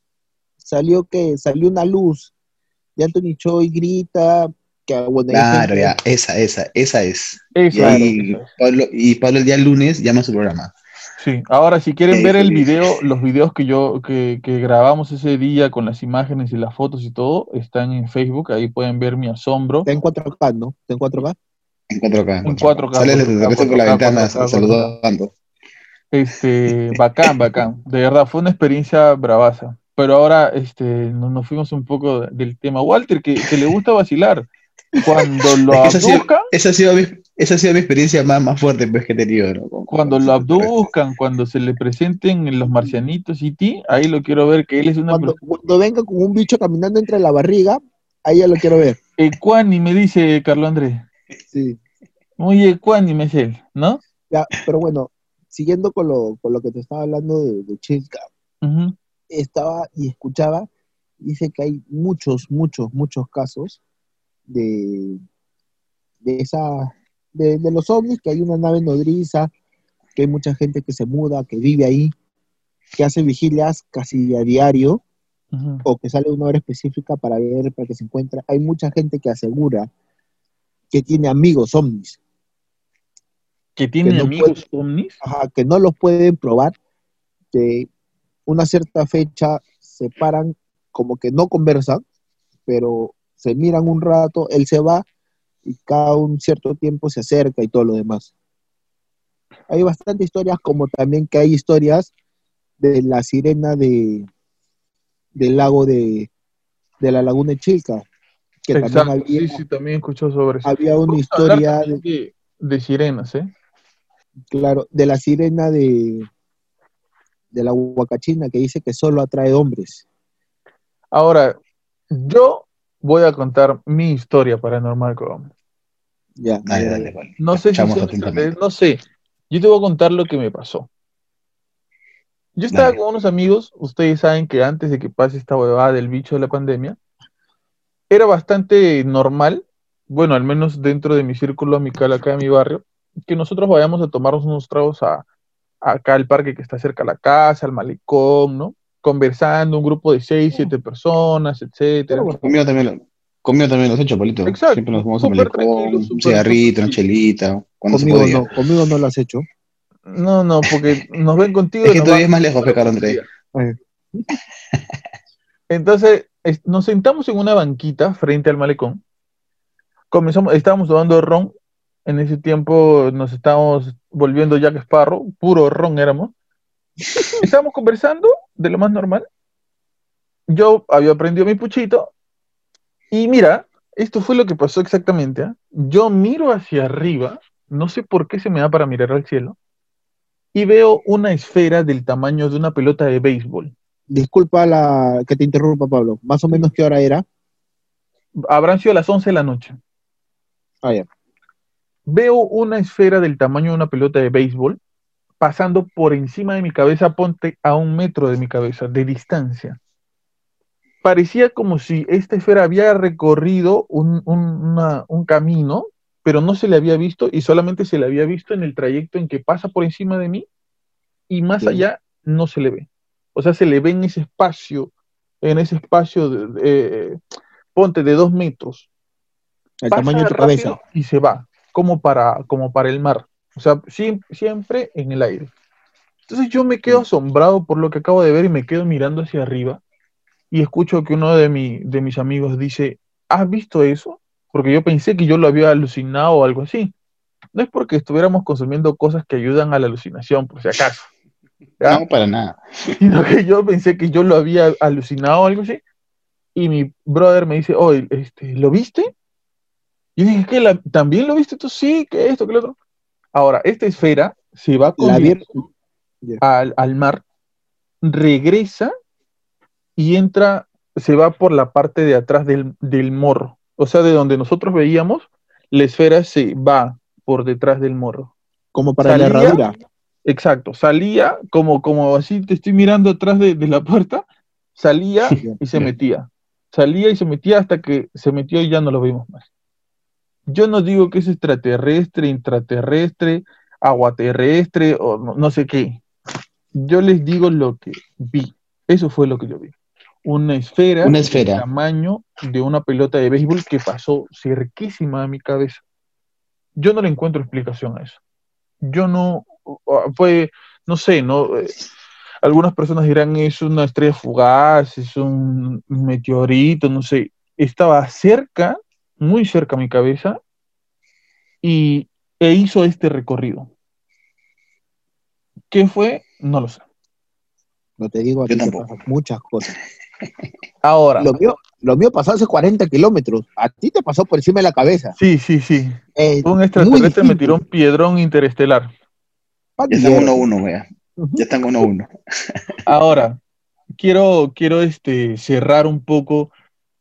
salió que salió una luz de Anthony Choi grita, claro, ya, esa, esa, esa es. y, Pablo, y Pablo el día lunes llama a su programa. Sí, ahora si quieren ver el video, los videos que yo, que, que, grabamos ese día con las imágenes y las fotos y todo, están en Facebook, ahí pueden ver mi asombro. Está en 4K, ¿no? ¿Está en 4K? En 4K. En 4K. Sale desde por la ventana saludando. Este, bacán, bacán. De verdad, fue una experiencia bravaza. Pero ahora este, nos, fuimos un poco del tema. Walter, que, que le gusta vacilar. Cuando lo abduzcan. Esa ha, sido, esa ha sido mi experiencia más, más fuerte pues, que he tenido. cuando lo abduzcan, cuando se le presenten los marcianitos y ti, ahí lo quiero ver que él es una. Cuando, cuando venga con un bicho caminando entre la barriga, ahí ya lo quiero ver. me dice Carlos Andrés. Sí. Muy ecuánime es él, ¿no? Ya, pero bueno, siguiendo con lo, con lo que te estaba hablando de, de Chilka, estaba y escuchaba, dice que hay muchos, muchos, muchos casos de, de esa de, los ovnis, que hay una nave nodriza, que hay mucha gente que se muda, que vive ahí, que hace vigilias casi a diario, o que sale una hora específica para ver, para que se encuentre. Hay mucha gente que asegura que tiene amigos ovnis. ¿Que tiene amigos ovnis? Ajá, que no los pueden probar, que una cierta fecha se paran, como que no conversan, pero se miran un rato, él se va y cada un cierto tiempo se acerca y todo lo demás. Hay bastantes historias, como también que hay historias de la sirena de del lago de, de la laguna de Chilca. Que también había, sí, sí, también escuchó sobre eso. Había una historia de, de, sirenas, ¿eh? Claro, de la sirena de, de la huacachina que dice que solo atrae hombres. Ahora, yo voy a contar mi historia paranormal con Ya, dale, dale, No sé si no sé. Yo te voy a contar lo que me pasó. Yo estaba con unos amigos, ustedes saben que antes de que pase esta huevada del bicho de la pandemia, era bastante normal, bueno, al menos dentro de mi círculo amical acá en mi barrio, que nosotros vayamos a tomarnos unos tragos a, acá al parque que está cerca de la casa, al malecón, ¿no? Conversando, un grupo de seis, siete personas, etcétera. conmigo también, conmigo también los he hecho, Polito. Exacto. Siempre nos vamos a malecón, un cigarrito, una chelita. Conmigo no, conmigo no lo has hecho. No, no, porque nos ven contigo. Es que todavía es más lejos, Pecado André. Entonces, nos sentamos en una banquita frente al malecón. Comenzamos, estábamos tomando ron. En ese tiempo nos estábamos volviendo Jack Sparrow, puro ron éramos. Estábamos conversando de lo más normal. Yo había aprendido mi puchito y mira, esto fue lo que pasó exactamente. ¿ah? Yo miro hacia arriba, no sé por qué se me da para mirar al cielo, y veo una esfera del tamaño de una pelota de béisbol. Disculpa la que te interrumpa, Pablo. ¿Más o menos qué hora era? Habrán sido las 11 de la noche. Ah, ya. Veo una esfera del tamaño de una pelota de béisbol pasando por encima de mi cabeza, ponte a un metro de mi cabeza, de distancia. Parecía como si esta esfera había recorrido un, camino pero no se le había visto y solamente se le había visto en el trayecto en que pasa por encima de mí y más allá no se le ve. O sea, se le ve en ese espacio, en ese espacio, de, eh, ponte de dos metros. El tamaño de tu cabeza. Y se va, como para, como para el mar. O sea, siempre en el aire. Entonces yo me quedo asombrado por lo que acabo de ver y me quedo mirando hacia arriba y escucho que uno de, mi, de mis amigos dice, ¿has visto eso? Porque yo pensé que yo lo había alucinado o algo así. No es porque estuviéramos consumiendo cosas que ayudan a la alucinación, por si acaso. No, para nada. Sino que yo pensé que yo lo había alucinado o algo así. Y mi brother me dice, oye, este, ¿lo viste? Y dije, ¿qué? ¿También lo viste tú? Sí, que esto, que lo otro. Ahora, esta esfera se va con al, al mar, regresa y entra, se va por la parte de atrás del, del morro. O sea, de donde nosotros veíamos, la esfera se va por detrás del morro. Como para la herradura. Exacto, salía como, como así te estoy mirando atrás de, la puerta, salía y se metía. Salía y se metía hasta que se metió y ya no lo vimos más. Yo no digo que es extraterrestre, intraterrestre, aguaterrestre o no sé qué. Yo les digo lo que vi. Eso fue lo que yo vi. Una esfera, una esfera. del tamaño de una pelota de béisbol que pasó cerquísima a mi cabeza. Yo no le encuentro explicación a eso. Yo no, fue, no sé, no. Eh, algunas personas dirán es una estrella fugaz, es un meteorito, no sé. Estaba cerca, muy cerca a mi cabeza, y e hizo este recorrido. ¿Qué fue? No lo sé. No te digo, aquí muchas cosas. Ahora. Lo mío, lo mío pasó hace 40 kilómetros. A ti te pasó por encima de la cabeza. Sí, sí, sí. Eh, un extraterrestre me tiró un piedrón interestelar. Ya están uno a uno, wea. Ya están uno a uno. Ahora, quiero, quiero este, cerrar un poco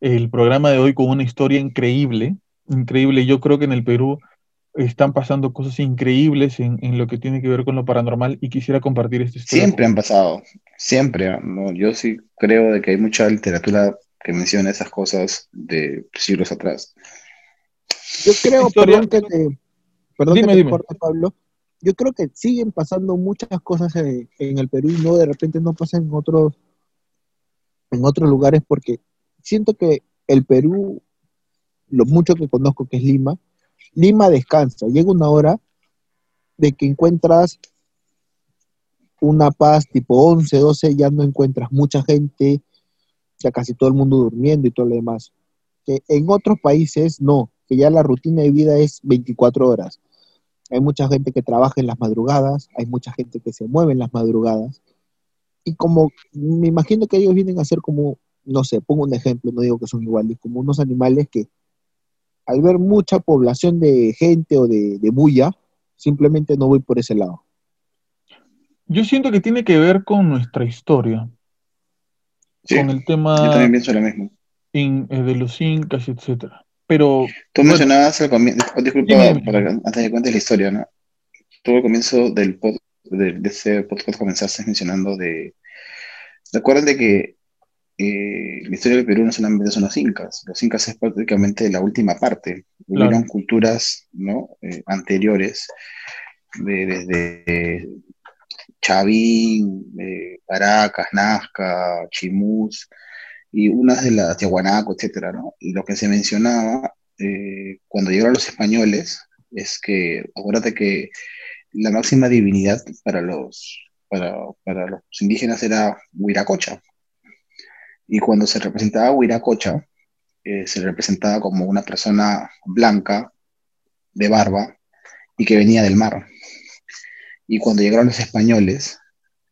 el programa de hoy con una historia increíble. Increíble. Yo creo que en el Perú están pasando cosas increíbles en, lo que tiene que ver con lo paranormal y quisiera compartir esta historia. Siempre han pasado, siempre. Yo sí creo de que hay mucha literatura que menciona esas cosas de siglos atrás. Yo creo, perdón que te, perdón que Pablo, yo creo que siguen pasando muchas cosas en, en, el Perú y no de repente no pasan en otros, en otros lugares porque siento que el Perú, lo mucho que conozco que es Lima, Lima descansa. Llega una hora de que encuentras una paz tipo 11, 12, ya no encuentras mucha gente, ya casi todo el mundo durmiendo y todo lo demás. Que en otros países no, que ya la rutina de vida es 24 horas. Hay mucha gente que trabaja en las madrugadas, hay mucha gente que se mueve en las madrugadas. Y como me imagino que ellos vienen a ser como, no sé, pongo un ejemplo, no digo que son iguales, como unos animales que al ver mucha población de gente o de, bulla, simplemente no voy por ese lado. Yo siento que tiene que ver con nuestra historia. con el tema. Yo también pienso lo mismo. Eh, de los incas, etcétera. Pero. Tú mencionabas al comienzo. Disculpa, antes de cuentes la historia, ¿no? Tú al comienzo del de, ese podcast comenzaste mencionando de. Recuerden de que eh, la historia del Perú no solamente son los incas, los incas es prácticamente la última parte. Hubieron culturas ¿no? Eh, anteriores, desde Chavín, Paracas, Nazca, Chimús, y unas de las Tiahuanaco, etcétera, ¿no? Y lo que se mencionaba eh, cuando llegaron los españoles es que, acuérdate que la máxima divinidad para los, para, para los indígenas era Huiracocha, y cuando se representaba a Huiracocha, eh, se representaba como una persona blanca, de barba, y que venía del mar. Y cuando llegaron los españoles,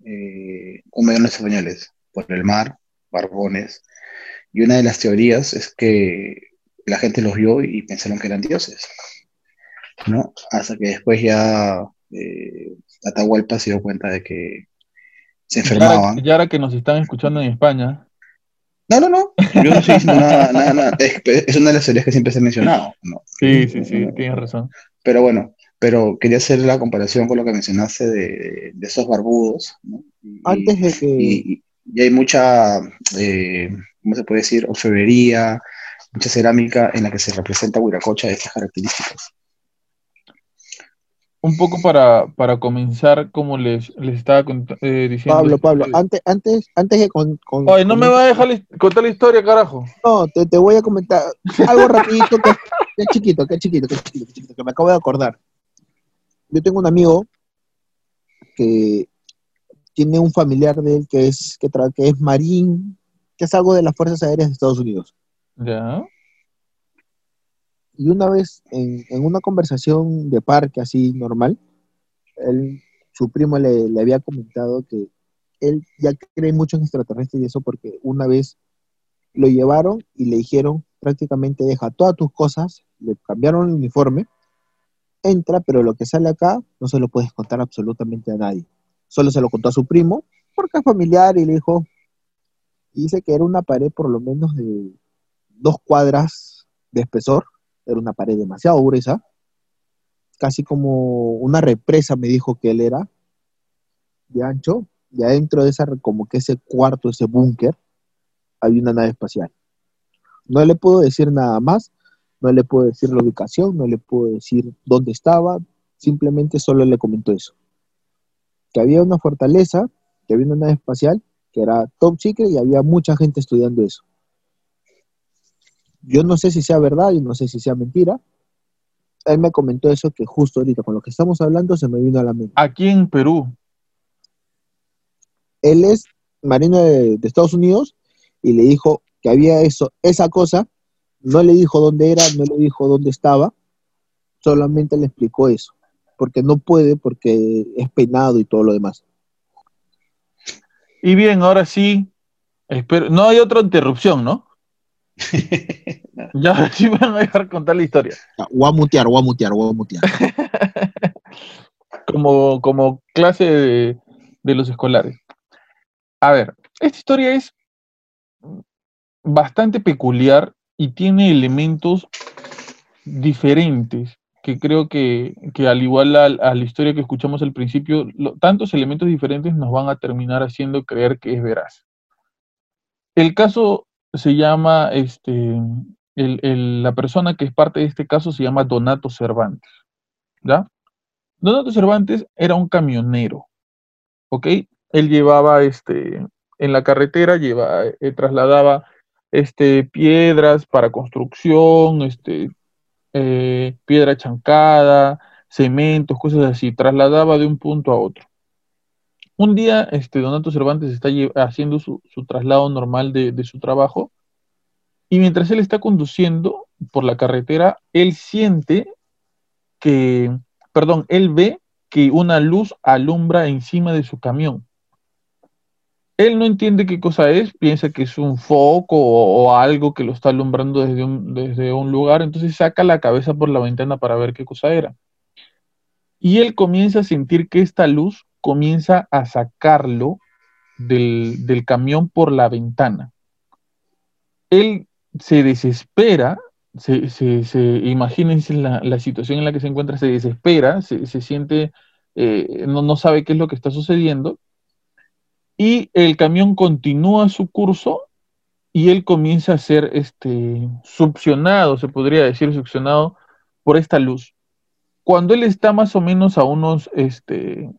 eh, ¿cómo llegaron los españoles? Por el mar, barbones. Y una de las teorías es que la gente los vio y pensaron que eran dioses. ¿no? Hasta que después ya eh, Atahualpa se dio cuenta de que se enfermaban. Y ahora que nos están escuchando en España, no, no, no. Yo no estoy diciendo nada, nada, nada. Es, una de las teorías que siempre se ha mencionado. ¿no? Sí, sí, sí, tienes razón. Pero bueno, pero quería hacer la comparación con lo que mencionaste de, de esos barbudos. ¿no? Antes de que. Y, hay mucha, eh, ¿cómo se puede decir? Orfebrería, mucha cerámica en la que se representa Huiracocha de estas características. Un poco para, para comenzar, como les, les estaba eh, diciendo. Pablo, Pablo, antes, antes, antes que con, Oye, no me va a dejar contar la historia, carajo. No, te, te voy a comentar algo rapidito que, es chiquito, que es chiquito, que es chiquito, que chiquito, que me acabo de acordar. Yo tengo un amigo que tiene un familiar de él que es, que, que es marín, que es algo de las Fuerzas Aéreas de Estados Unidos. Ya. Y una vez, en, una conversación de parque así normal, él, su primo le, había comentado que él ya cree mucho en extraterrestres y eso porque una vez lo llevaron y le dijeron prácticamente deja todas tus cosas, le cambiaron el uniforme, entra, pero lo que sale acá no se lo puedes contar absolutamente a nadie. Solo se lo contó a su primo, porque es familiar y le dijo, dice que era una pared por lo menos de dos cuadras de espesor, era una pared demasiado gruesa, casi como una represa me dijo que él era, de ancho, y adentro de esa, como que ese cuarto, ese búnker, hay una nave espacial. No le puedo decir nada más, no le puedo decir la ubicación, no le puedo decir dónde estaba, simplemente solo le comentó eso. Que había una fortaleza, que había una nave espacial, que era top secret y había mucha gente estudiando eso. Yo no sé si sea verdad y no sé si sea mentira. Él me comentó eso que justo ahorita con lo que estamos hablando se me vino a la mente. Aquí en Perú. Él es marino de, Estados Unidos y le dijo que había eso, esa cosa. No le dijo dónde era, no le dijo dónde estaba, solamente le explicó eso, porque no puede, porque es penado y todo lo demás. Y bien, ahora sí, espero, no hay otra interrupción, ¿no? ya, sí me van a dejar contar la historia. Voy a mutear, voy a mutear, voy a mutear. como, como clase de, de los escolares. A ver, esta historia es bastante peculiar y tiene elementos diferentes que creo que, que al igual a, a, la historia que escuchamos al principio, tantos elementos diferentes nos van a terminar haciendo creer que es veraz. El caso se llama, este, el, la persona que es parte de este caso se llama Donato Cervantes, ¿ya? Donato Cervantes era un camionero, ¿ok? Él llevaba, este, en la carretera, lleva, eh, trasladaba, este, piedras para construcción, este, eh, piedra chancada, cementos, cosas así, trasladaba de un punto a otro. Un día, este, Donato Cervantes está haciendo su, traslado normal de, su trabajo y mientras él está conduciendo por la carretera, él siente que, perdón, él ve que una luz alumbra encima de su camión. Él no entiende qué cosa es, piensa que es un foco o, algo que lo está alumbrando desde un, lugar, entonces saca la cabeza por la ventana para ver qué cosa era. Y él comienza a sentir que esta luz comienza a sacarlo del, camión por la ventana. Él se desespera, se, imagínense la, situación en la que se encuentra, se desespera, se, siente, eh, no, no sabe qué es lo que está sucediendo, y el camión continúa su curso y él comienza a ser este, succionado, se podría decir, succionado por esta luz. Cuando él está más o menos a unos, este,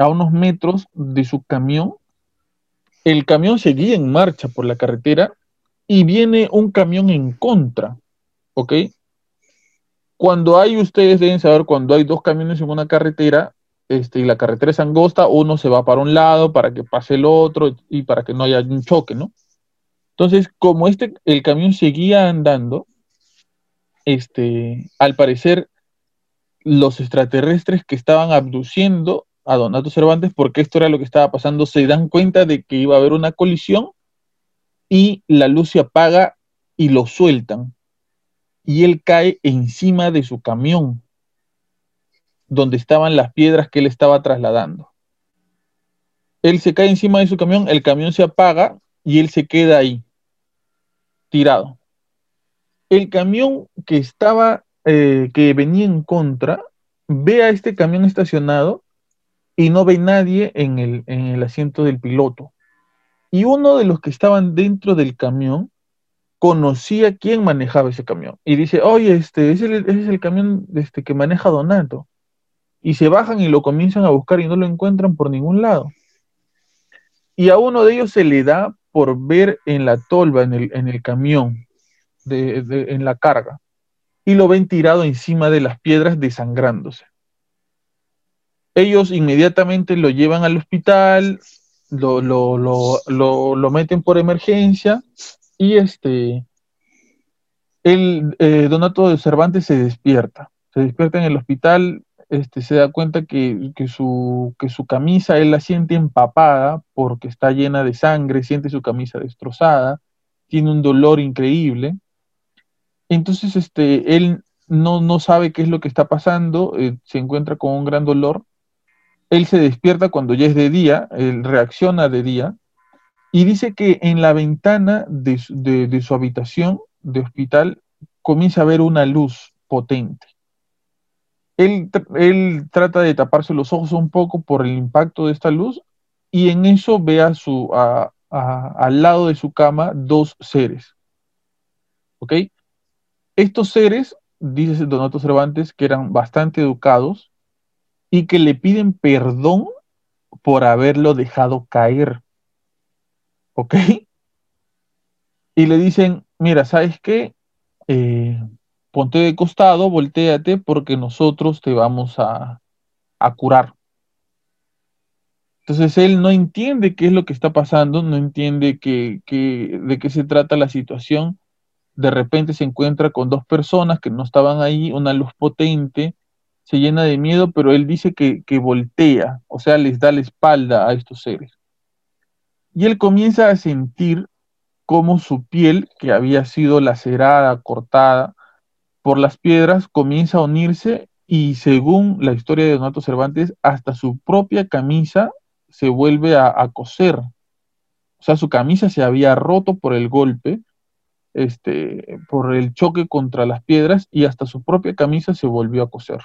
a unos metros de su camión, el camión seguía en marcha por la carretera y viene un camión en contra, ¿ok? Cuando hay, ustedes deben saber, cuando hay dos camiones en una carretera este, y la carretera es angosta, uno se va para un lado para que pase el otro y para que no haya un choque, ¿no? Entonces, como este, el camión seguía andando, este, al parecer, los extraterrestres que estaban abduciendo a Donato Cervantes porque esto era lo que estaba pasando, se dan cuenta de que iba a haber una colisión y la luz se apaga y lo sueltan. Y él cae encima de su camión, donde estaban las piedras que él estaba trasladando. Él se cae encima de su camión, el camión se apaga y él se queda ahí, tirado. El camión que estaba, eh, que venía en contra, ve a este camión estacionado y no ve nadie en el, en el asiento del piloto. Y uno de los que estaban dentro del camión conocía quién manejaba ese camión. Y dice, oye, este, ese es el, camión este, que maneja Donato. y se bajan y lo comienzan a buscar y no lo encuentran por ningún lado. Y a uno de ellos se le da por ver en la tolva, en el, en el camión, en la carga, y lo ven tirado encima de las piedras desangrándose. Ellos inmediatamente lo llevan al hospital, lo, lo, meten por emergencia y este, el eh, Donato de Cervantes se despierta, se despierta en el hospital, este, se da cuenta que, su, que su camisa él la siente empapada porque está llena de sangre, siente su camisa destrozada, tiene un dolor increíble. Entonces, este, él no, no sabe qué es lo que está pasando, eh, se encuentra con un gran dolor él se despierta cuando ya es de día, él reacciona de día, y dice que en la ventana de, su habitación de hospital comienza a ver una luz potente. Él, trata de taparse los ojos un poco por el impacto de esta luz y en eso ve a su, al lado de su cama dos seres. ¿Ok? Estos seres, dice Donato Cervantes, que eran bastante educados, y que le piden perdón por haberlo dejado caer. ¿Ok? Y le dicen, mira, ¿sabes qué? Eh, ponte de costado, volteate porque nosotros te vamos a, a curar. Entonces él no entiende qué es lo que está pasando, no entiende que, de qué se trata la situación. De repente se encuentra con dos personas que no estaban ahí, una luz potente, se llena de miedo, pero él dice que, voltea, o sea, les da la espalda a estos seres. Y él comienza a sentir cómo su piel, que había sido lacerada, cortada por las piedras, comienza a unirse y según la historia de Donato Cervantes, hasta su propia camisa se vuelve a, a coser. O sea, su camisa se había roto por el golpe, este, por el choque contra las piedras y hasta su propia camisa se volvió a coser.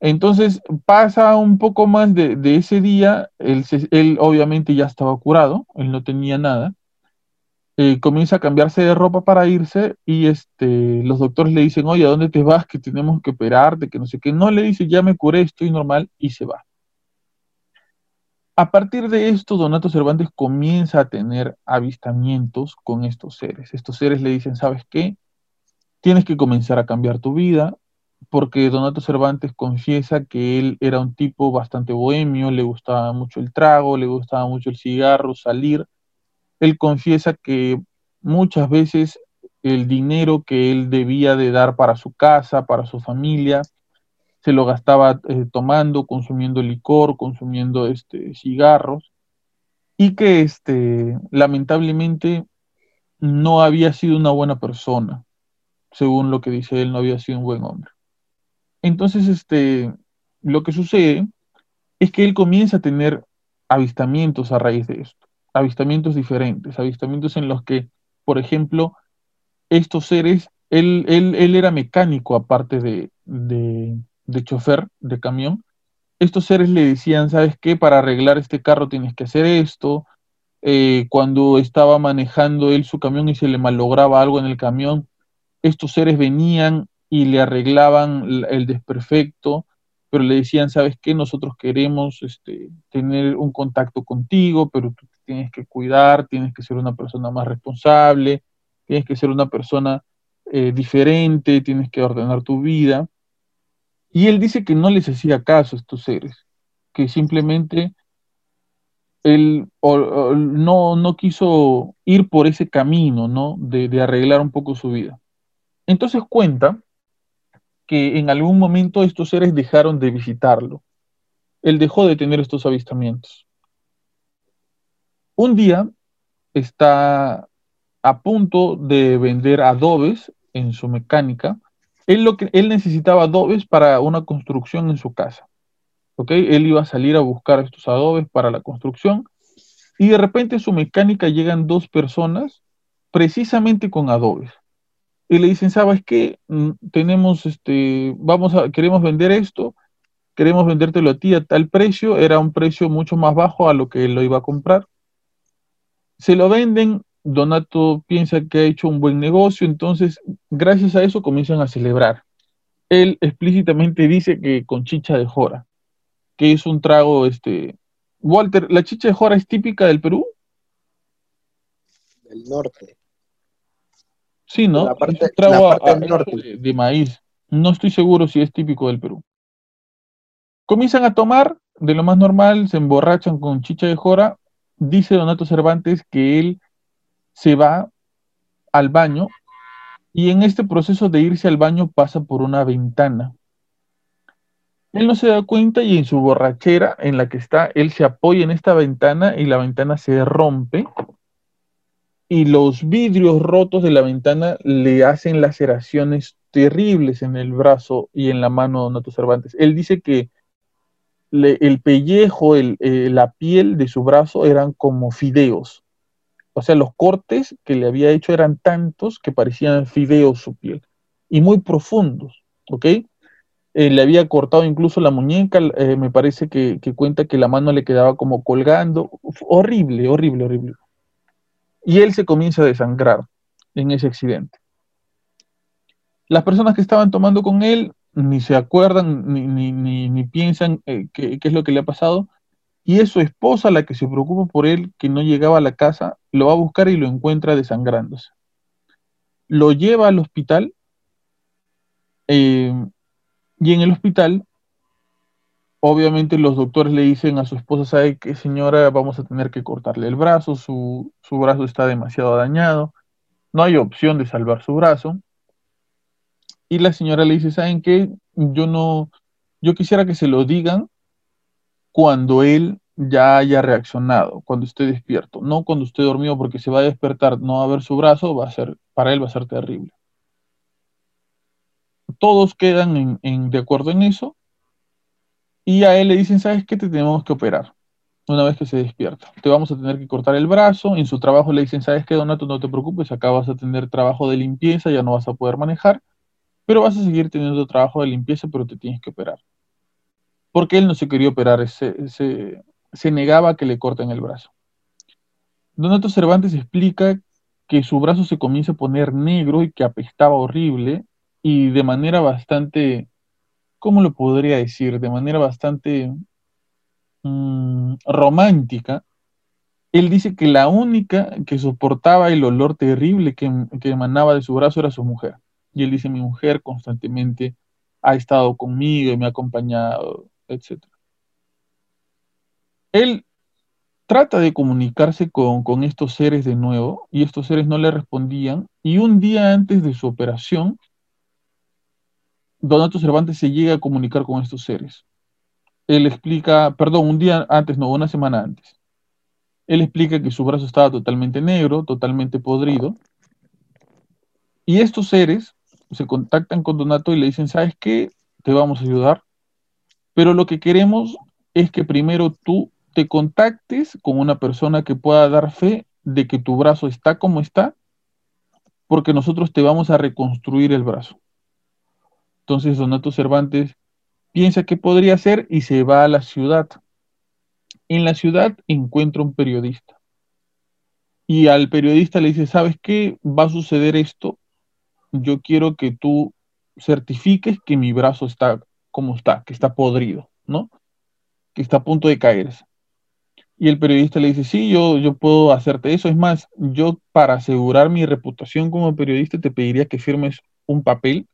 Entonces pasa un poco más de, ese día, él, obviamente ya estaba curado, él no tenía nada, eh, comienza a cambiarse de ropa para irse y este, los doctores le dicen, oye, ¿a dónde te vas? Que tenemos que operarte, que no sé qué. No le dice, ya me curé, estoy normal y se va. A partir de esto, Donato Cervantes comienza a tener avistamientos con estos seres. Estos seres le dicen, ¿sabes qué? Tienes que comenzar a cambiar tu vida, porque Donato Cervantes confiesa que él era un tipo bastante bohemio, le gustaba mucho el trago, le gustaba mucho el cigarro, salir. Él confiesa que muchas veces el dinero que él debía de dar para su casa, para su familia, se lo gastaba eh, tomando, consumiendo licor, consumiendo este, cigarros, y que este, lamentablemente no había sido una buena persona, según lo que dice él, no había sido un buen hombre. Entonces, este, lo que sucede es que él comienza a tener avistamientos a raíz de esto, avistamientos diferentes, avistamientos en los que, por ejemplo, estos seres, él, él, era mecánico aparte de, de, chofer de camión, estos seres le decían, ¿sabes qué? Para arreglar este carro tienes que hacer esto. Eh, cuando estaba manejando él su camión y se le malograba algo en el camión, estos seres venían y le arreglaban el desperfecto, pero le decían, ¿sabes qué? Nosotros queremos este, tener un contacto contigo, pero tú tienes que cuidar, tienes que ser una persona más responsable, tienes que ser una persona eh, diferente, tienes que ordenar tu vida. Y él dice que no les hacía caso a estos seres, que simplemente él no, no quiso ir por ese camino, ¿no? De, de arreglar un poco su vida. Entonces cuenta que en algún momento estos seres dejaron de visitarlo. Él dejó de tener estos avistamientos. Un día está a punto de vender adobes en su mecánica. Él, lo que, él necesitaba adobes para una construcción en su casa. Él iba a salir a buscar estos adobes para la construcción y de repente a su mecánica llegan dos personas precisamente con adobes y le dicen, ¿sabes qué? Mm, tenemos, este, vamos a, queremos vender esto, queremos vendértelo a ti a tal precio, era un precio mucho más bajo a lo que él lo iba a comprar. Se lo venden, Donato piensa que ha hecho un buen negocio, entonces gracias a eso comienzan a celebrar. él explícitamente dice que con chicha de jora, que es un trago, este, Walter, ¿la chicha de jora es típica del Perú? Del norte. Sí, ¿no? La parte, es un trago la parte a- del norte. de, de maíz. No estoy seguro si es típico del Perú. Comienzan a tomar de lo más normal, se emborrachan con chicha de jora. Dice Donato Cervantes que él se va al baño y en este proceso de irse al baño pasa por una ventana. Él no se da cuenta y en su borrachera en la que está, él se apoya en esta ventana y la ventana se rompe y los vidrios rotos de la ventana le hacen laceraciones terribles en el brazo y en la mano de Donato Cervantes. Él dice que el pellejo, el, eh, la piel de su brazo eran como fideos. O sea, los cortes que le había hecho eran tantos que parecían fideos su piel y muy profundos, ¿ok? Eh, le había cortado incluso la muñeca, eh, me parece que, que cuenta que la mano le quedaba como colgando. Horrible, horrible, horrible. Y él se comienza a desangrar en ese accidente. Las personas que estaban tomando con él ni se acuerdan ni, ni, ni, piensan eh, qué, qué es lo que le ha pasado. Y es su esposa la que se preocupa por él, que no llegaba a la casa, lo va a buscar y lo encuentra desangrándose. Lo lleva al hospital eh, y en el hospital, obviamente los doctores le dicen a su esposa, ¿sabe qué señora? Vamos a tener que cortarle el brazo, su, su brazo está demasiado dañado, no hay opción de salvar su brazo. Y la señora le dice, ¿saben qué? Yo no, yo quisiera que se lo digan cuando él ya haya reaccionado, cuando esté despierto, no cuando esté dormido, porque se va a despertar, no va a ver su brazo, va a ser, para él va a ser terrible. Todos quedan en, de acuerdo en eso, y a él le dicen, ¿sabes qué? Te tenemos que operar una vez que se despierta. Te vamos a tener que cortar el brazo, en su trabajo le dicen, ¿sabes qué, Donato? No te preocupes, acá vas a tener trabajo de limpieza, ya no vas a poder manejar, pero vas a seguir teniendo trabajo de limpieza, pero te tienes que operar. Porque él no se quería operar, se, se, se negaba a que le corten el brazo. Donato Cervantes explica que su brazo se comienza a poner negro y que apestaba horrible y de manera bastante, ¿cómo lo podría decir? De manera bastante mm, romántica. Él dice que la única que soportaba el olor terrible que, emanaba de su brazo era su mujer. Y él dice, mi mujer constantemente ha estado conmigo y me ha acompañado, etc. Él trata de comunicarse con estos seres de nuevo y estos seres no le respondían. Y un día antes de su operación, Donato Cervantes se llega a comunicar con estos seres. Él explica, perdón, un día antes, no, una semana antes. Él explica que su brazo estaba totalmente negro, totalmente podrido. Y estos seres se contactan con Donato y le dicen, ¿sabes qué? Te vamos a ayudar. Pero lo que queremos es que primero tú te contactes con una persona que pueda dar fe de que tu brazo está como está, porque nosotros te vamos a reconstruir el brazo. Entonces Donato Cervantes piensa qué podría hacer y se va a la ciudad. En la ciudad encuentra un periodista. Y al periodista le dice, ¿sabes qué? Va a suceder esto. Yo quiero que tú certifiques que mi brazo está como está, que está podrido, ¿no? Que está a punto de caerse. Y el periodista le dice, sí, yo, yo puedo hacerte eso. Es más, yo para asegurar mi reputación como periodista te pediría que firmes un papel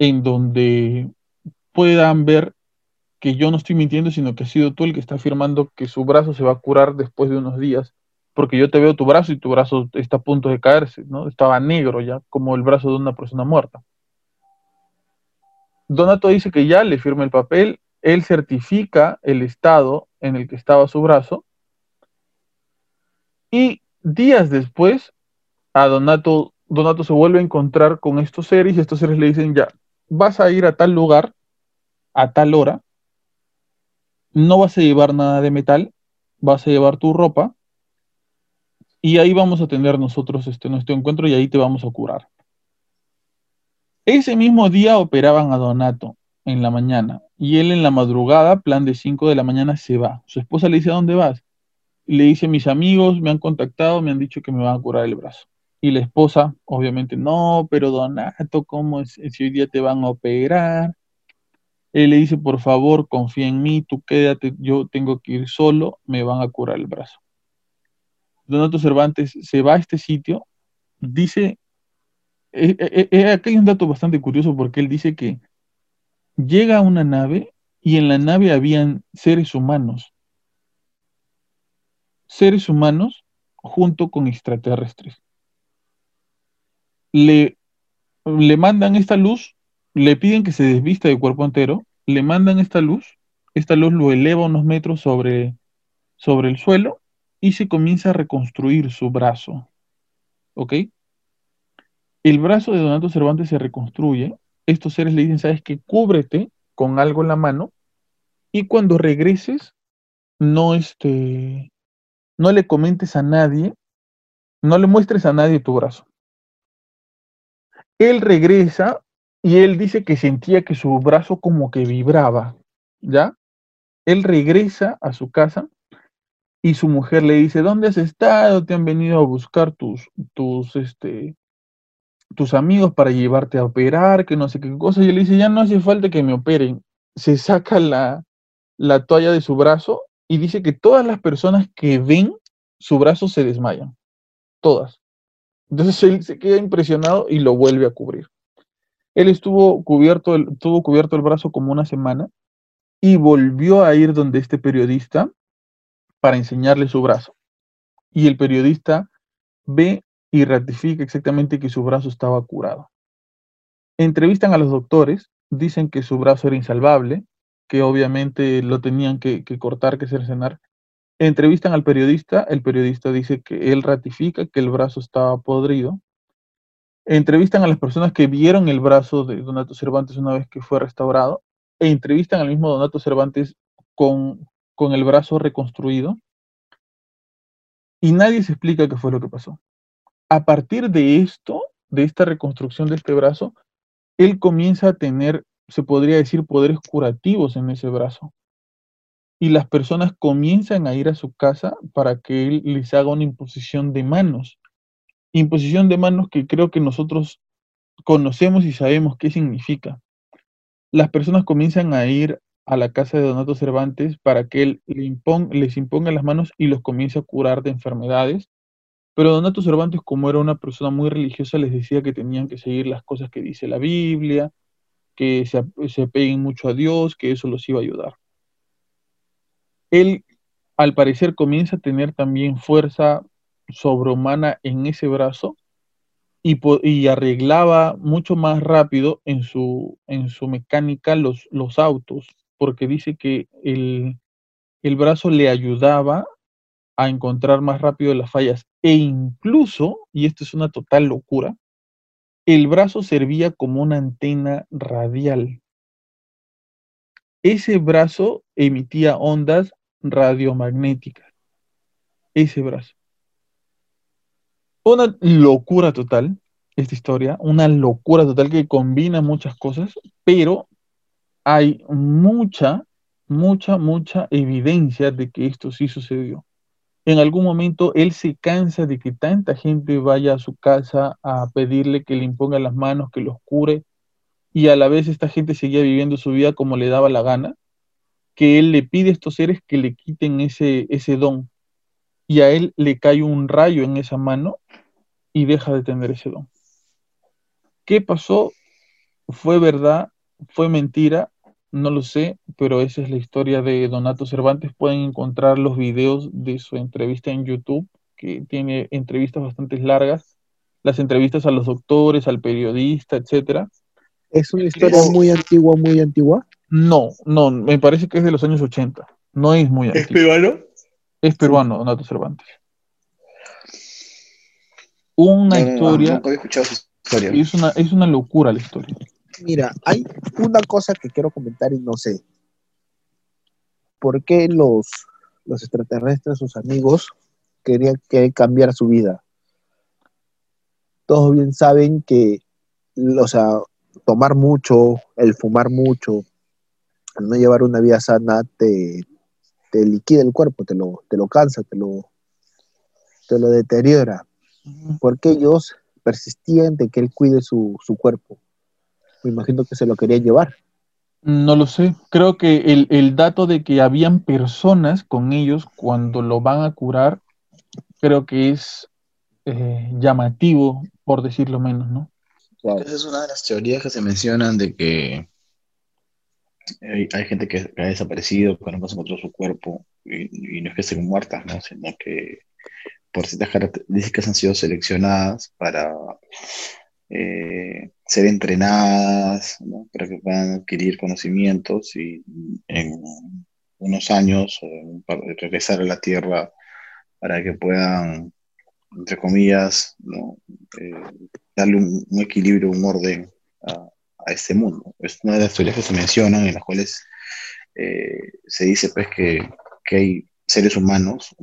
en donde puedan ver que yo no estoy mintiendo, sino que has sido tú el que está afirmando que su brazo se va a curar después de unos días, porque yo te veo tu brazo y tu brazo está a punto de caerse, ¿no? Estaba negro ya, como el brazo de una persona muerta. Donato dice que ya le firma el papel, él certifica el estado en el que estaba su brazo, y días después, a Donato, Donato se vuelve a encontrar con estos seres y estos seres le dicen, ya, vas a ir a tal lugar, a tal hora, no vas a llevar nada de metal, vas a llevar tu ropa y ahí vamos a tener nosotros este, nuestro encuentro y ahí te vamos a curar. Ese mismo día operaban a Donato en la mañana y él en la madrugada, plan de 5 de la mañana, se va. Su esposa le dice, ¿a dónde vas? Le dice, mis amigos me han contactado, me han dicho que me van a curar el brazo. Y la esposa, obviamente, no, pero Donato, ¿cómo es si hoy día te van a operar? Él le dice, por favor, confía en mí, tú quédate, yo tengo que ir solo, me van a curar el brazo. Donato Cervantes se va a este sitio, dice, eh, eh, eh, hay un dato bastante curioso porque él dice que llega a una nave y en la nave habían seres humanos, seres humanos junto con extraterrestres. Le, le mandan esta luz le piden que se desvista de cuerpo entero, le mandan esta luz, esta luz lo eleva unos metros sobre, sobre el suelo y se comienza a reconstruir su brazo. ¿Ok? El brazo de Donato Cervantes se reconstruye. Estos seres le dicen, ¿sabes qué? Cúbrete con algo en la mano y cuando regreses, no, este, no le comentes a nadie, no le muestres a nadie tu brazo. Él regresa y él dice que sentía que su brazo como que vibraba, ¿ya? Él regresa a su casa y su mujer le dice, ¿dónde has estado? Te han venido a buscar tus, tus, este, tus amigos para llevarte a operar, que no sé qué cosa. Y él dice, ya no hace falta que me operen. Se saca la, la toalla de su brazo y dice que todas las personas que ven su brazo se desmayan. Todas. Entonces él se queda impresionado y lo vuelve a cubrir. Él estuvo cubierto, el, tuvo cubierto el brazo como una semana y volvió a ir donde este periodista para enseñarle su brazo. Y el periodista ve y ratifica exactamente que su brazo estaba curado. Entrevistan a los doctores, dicen que su brazo era insalvable, que obviamente lo tenían que, que cortar, que cercenar. Entrevistan al periodista, el periodista dice que él ratifica que el brazo estaba podrido, entrevistan a las personas que vieron el brazo de Donato Cervantes una vez que fue restaurado, e entrevistan al mismo Donato Cervantes con, con el brazo reconstruido, y nadie se explica qué fue lo que pasó. A partir de esto, de esta reconstrucción de este brazo, él comienza a tener, se podría decir, poderes curativos en ese brazo. Y las personas comienzan a ir a su casa para que él les haga una imposición de manos imposición de manos que creo que nosotros conocemos y sabemos qué significa. Las personas comienzan a ir a la casa de Donato Cervantes para que él les imponga las manos y los comience a curar de enfermedades. Pero Donato Cervantes, como era una persona muy religiosa, les decía que tenían que seguir las cosas que dice la Biblia, que se, se apeguen mucho a Dios, que eso los iba a ayudar. Él, al parecer, comienza a tener también fuerza sobrehumana en ese brazo y, arreglaba mucho más rápido en su, mecánica los, autos, porque dice que el brazo le ayudaba a encontrar más rápido las fallas e incluso, y esto es una total locura, el brazo servía como una antena radial. Ese brazo emitía ondas radiomagnéticas. Ese brazo. Una locura total esta historia, una locura total que combina muchas cosas, pero hay mucha, mucha, mucha evidencia de que esto sí sucedió. En algún momento él se cansa de que tanta gente vaya a su casa a pedirle que le imponga las manos, que los cure, y a la vez esta gente seguía viviendo su vida como le daba la gana, que él le pide a estos seres que le quiten ese, ese don. Y a él le cae un rayo en esa mano y deja de tener ese don. ¿Qué pasó? ¿Fue verdad? ¿Fue mentira? No lo sé, pero esa es la historia de Donato Cervantes. Pueden encontrar los videos de su entrevista en YouTube, que tiene entrevistas bastante largas, las entrevistas a los doctores, al periodista, etcétera. ¿Es una historia muy antigua, muy antigua? No, no, me parece que es de los años 80. No es muy antigua. ¿Es peruano? Es peruano, Donato Cervantes una historia. Es una, es una locura la historia. Mira, hay una cosa que quiero comentar y no sé. ¿Por qué los, los extraterrestres, sus amigos, querían que cambiar su vida? Todos bien saben que, o sea, tomar mucho, el fumar mucho, no llevar una vida sana, te, te liquida el cuerpo, te lo, te lo cansa, te lo, te lo deteriora. porque ellos persistían de que él cuide su, cuerpo. Me imagino que se lo quería llevar. No lo sé. Creo que el, dato de que habían personas con ellos cuando lo van a curar, creo que es eh, llamativo, por decirlo menos, ¿no? Esa es una de las teorías que se mencionan de que hay, gente que, ha desaparecido, que no encontró su cuerpo, y, no es que estén muertas, ¿no? sino que por ciertas características han sido seleccionadas para eh, ser entrenadas, para que puedan adquirir conocimientos y en unos años regresar a la Tierra para que puedan, entre comillas, eh, darle un, equilibrio, un orden a, este mundo. Es una de las teorías que se mencionan en las cuales eh, se dice pues que, que hay seres humanos,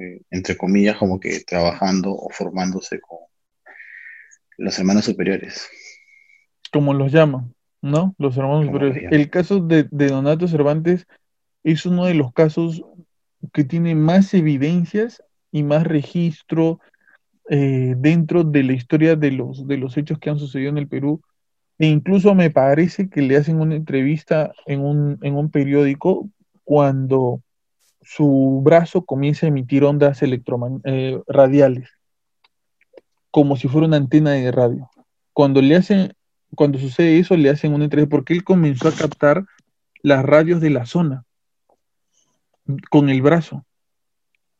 eh, entre comillas, como que trabajando o formándose con los hermanos superiores. Como los llaman, ¿no? Los hermanos superiores. El caso de, Donato Cervantes es uno de los casos que tiene más evidencias y más registro eh, dentro de la historia de los, de los hechos que han sucedido en el Perú. E incluso me parece que le hacen una entrevista en un, en un periódico cuando su brazo comienza a emitir ondas eh, radiales, como si fuera una antena de radio. Cuando le hacen, cuando sucede eso, le hacen una entrevista, porque él comenzó a captar las radios de la zona con el brazo.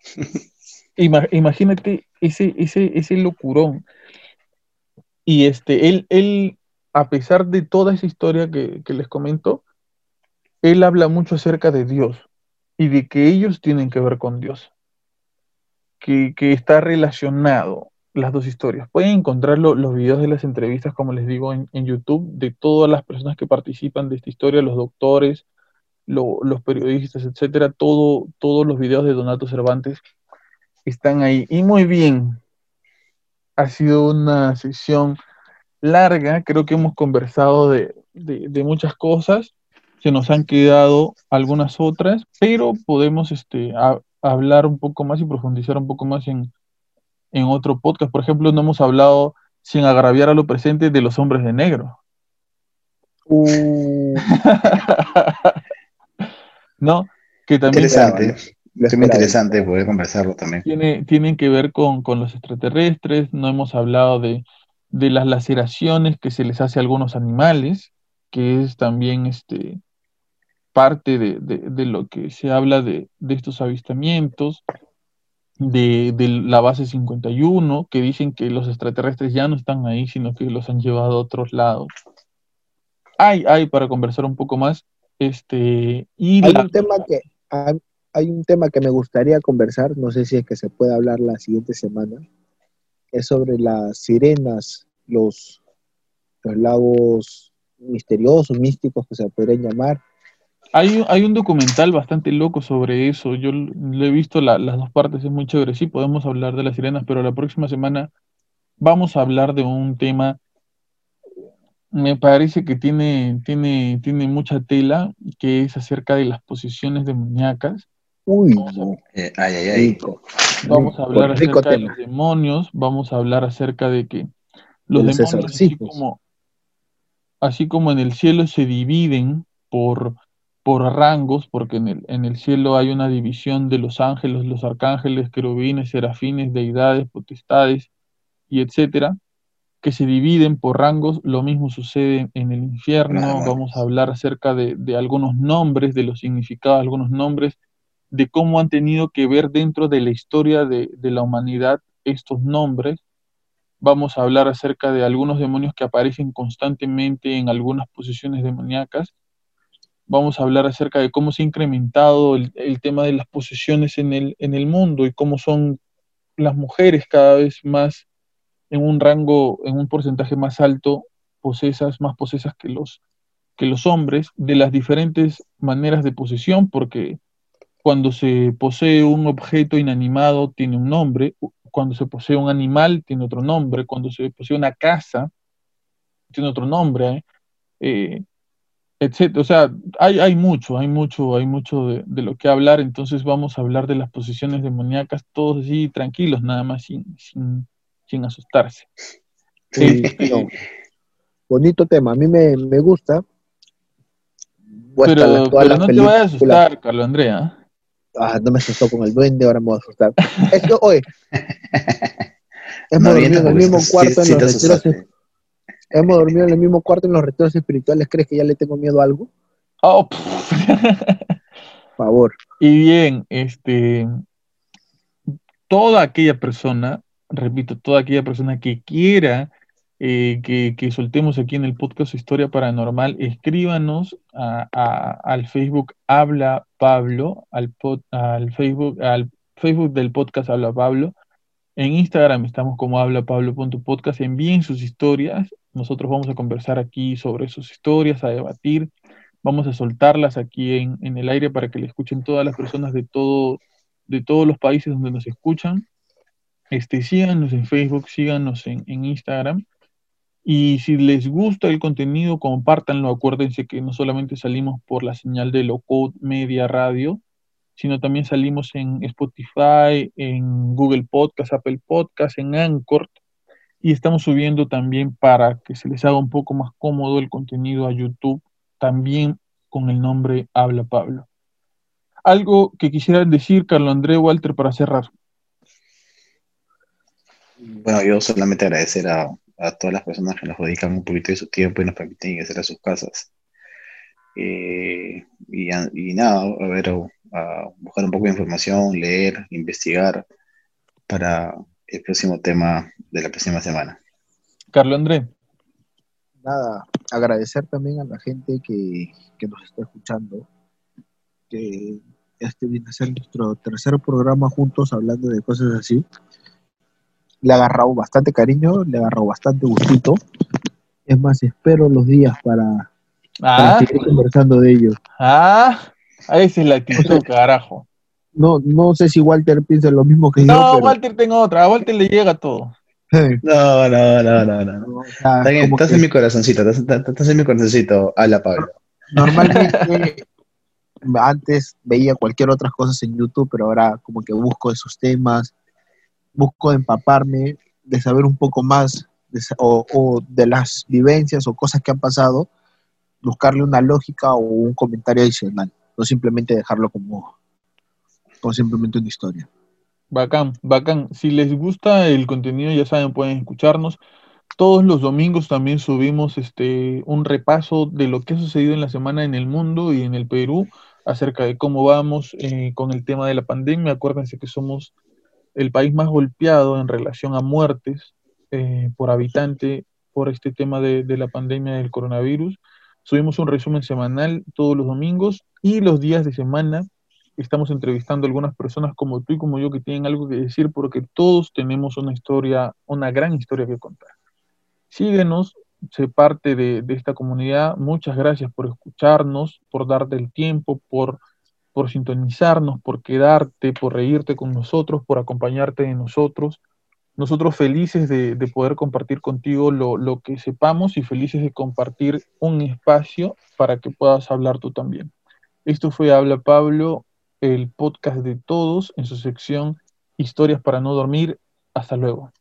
imagínate ese, ese, ese locurón. Y este, él, él, a pesar de toda esa historia que, les comento, él habla mucho acerca de Dios y de que ellos tienen que ver con Dios, que, está relacionado las dos historias. Pueden encontrar los videos de las entrevistas, como les digo, en, YouTube, de todas las personas que participan de esta historia, los doctores, los periodistas, etcétera, todo, todos los videos de Donato Cervantes están ahí. Y muy bien, ha sido una sesión larga, creo que hemos conversado de, de muchas cosas se nos han quedado algunas otras, pero podemos este, hablar un poco más y profundizar un poco más en, otro podcast. Por ejemplo, no hemos hablado, sin agraviar a lo presente, de los hombres de negro. Uh. ¿No? Que también... Interesante. Es muy interesante poder conversarlo también. Tiene, tienen que ver con, los extraterrestres, no hemos hablado de, de, las laceraciones que se les hace a algunos animales, que es también este, parte de, lo que se habla de, estos avistamientos, de, la base 51, que dicen que los extraterrestres ya no están ahí, sino que los han llevado a otros lados. Hay, hay para conversar un poco más. Este, y hay, un tema que, hay, un tema que me gustaría conversar, no sé si es que se puede hablar la siguiente semana, es sobre las sirenas, los, los lagos misteriosos, místicos que se podrían llamar, hay, un documental bastante loco sobre eso. Yo lo he visto las dos partes, es muy chévere. Sí, podemos hablar de las sirenas, pero la próxima semana vamos a hablar de un tema. Me parece que tiene, tiene, tiene mucha tela, que es acerca de las posiciones demoníacas. Uy, eh, ay, ay, ay. Vamos a hablar acerca de los demonios, vamos a hablar acerca de que los demonios, así como, así como en el cielo se dividen por por rangos, porque en el, en el cielo hay una división de los ángeles, los arcángeles, querubines, serafines, deidades, potestades y etcétera, que se dividen por rangos. Lo mismo sucede en el infierno. Vamos a hablar acerca de, algunos nombres, de los significados de algunos nombres, de cómo han tenido que ver dentro de la historia de, de la humanidad estos nombres. Vamos a hablar acerca de algunos demonios que aparecen constantemente en algunas posiciones demoníacas vamos a hablar acerca de cómo se ha incrementado el, tema de las posesiones en el, en el mundo y cómo son las mujeres cada vez más en un rango, en un porcentaje más alto, posesas, más posesas que los, que los hombres, de las diferentes maneras de posesión, porque cuando se posee un objeto inanimado tiene un nombre, cuando se posee un animal tiene otro nombre, cuando se posee una casa tiene otro nombre. ¿eh? eh etcétera. O sea, hay, hay mucho, hay mucho, hay mucho de, lo que hablar, entonces vamos a hablar de las posiciones demoníacas, todos así tranquilos, nada más sin, sin, sin asustarse. Sí, bonito tema, a mí me, gusta. pero, no te vayas a asustar, Carlos Andrea. Ah, no me asustó con el duende, ahora me voy a asustar. Es que, oye, hemos dormido en el mismo cuarto en los retiros. Hemos dormido en el mismo cuarto en los retiros espirituales. ¿Crees que ya le tengo miedo a algo? Oh, favor. Y bien, este, toda aquella persona, repito, toda aquella persona que quiera eh, que, soltemos aquí en el podcast Historia Paranormal, escríbanos al Facebook Habla Pablo, al, al, Facebook, al Facebook del podcast Habla Pablo. En Instagram estamos como hablapablo.podcast. Envíen sus historias. Nosotros vamos a conversar aquí sobre sus historias, a debatir. Vamos a soltarlas aquí en, el aire para que le escuchen todas las personas de, todo, de todos los países donde nos escuchan. Este, síganos en Facebook, síganos en, en Instagram. Y si les gusta el contenido, compártanlo. Acuérdense que no solamente salimos por la señal de Locode Media Radio, sino también salimos en Spotify, en Google Podcast, Apple Podcast, en Anchor. Y estamos subiendo también para que se les haga un poco más cómodo el contenido a YouTube, también con el nombre Habla Pablo. Algo que quisiera decir, Carlos André Walter, para cerrar. Bueno, yo solamente agradecer a, a todas las personas que nos dedican un poquito de su tiempo y nos permiten ingresar a sus casas. Eh, y, nada, a ver, a buscar un poco de información, leer, investigar para el próximo tema de la próxima semana. Carlos André. Nada, agradecer también a la gente que, que nos está escuchando, que este viene a ser nuestro tercer programa juntos hablando de cosas así le ha agarrado bastante cariño, le ha agarrado bastante gustito. Es más, espero los días para, ah. seguir conversando de ello. Ah, esa es la actitud, carajo. No, no sé si Walter piensa lo mismo que yo. No, Walter tengo otra, a Walter le llega todo. No, no, no, no, no. estás en mi corazoncito, estás, en mi corazoncito, a la Pablo. Normalmente antes veía cualquier otra cosa en YouTube, pero ahora como que busco esos temas, busco empaparme, de saber un poco más de, o, de las vivencias o cosas que han pasado, buscarle una lógica o un comentario adicional, no simplemente dejarlo como, como simplemente una historia. Bacán, bacán. Si les gusta el contenido, ya saben, pueden escucharnos. Todos los domingos también subimos este, un repaso de lo que ha sucedido en la semana en el mundo y en el Perú acerca de cómo vamos eh, con el tema de la pandemia. Acuérdense que somos el país más golpeado en relación a muertes eh, por habitante por este tema de, la pandemia del coronavirus. Subimos un resumen semanal todos los domingos y los días de semana estamos entrevistando a algunas personas como tú y como yo que tienen algo que decir porque todos tenemos una historia, una gran historia que contar. Síguenos, sé parte de, de esta comunidad. Muchas gracias por escucharnos, por darte el tiempo, por por sintonizarnos, por quedarte, por reírte con nosotros, por acompañarte de nosotros. Nosotros felices de, poder compartir contigo lo, que sepamos y felices de compartir un espacio para que puedas hablar tú también. Esto fue Habla Pablo, el podcast de todos en su sección Historias para no dormir. Hasta luego.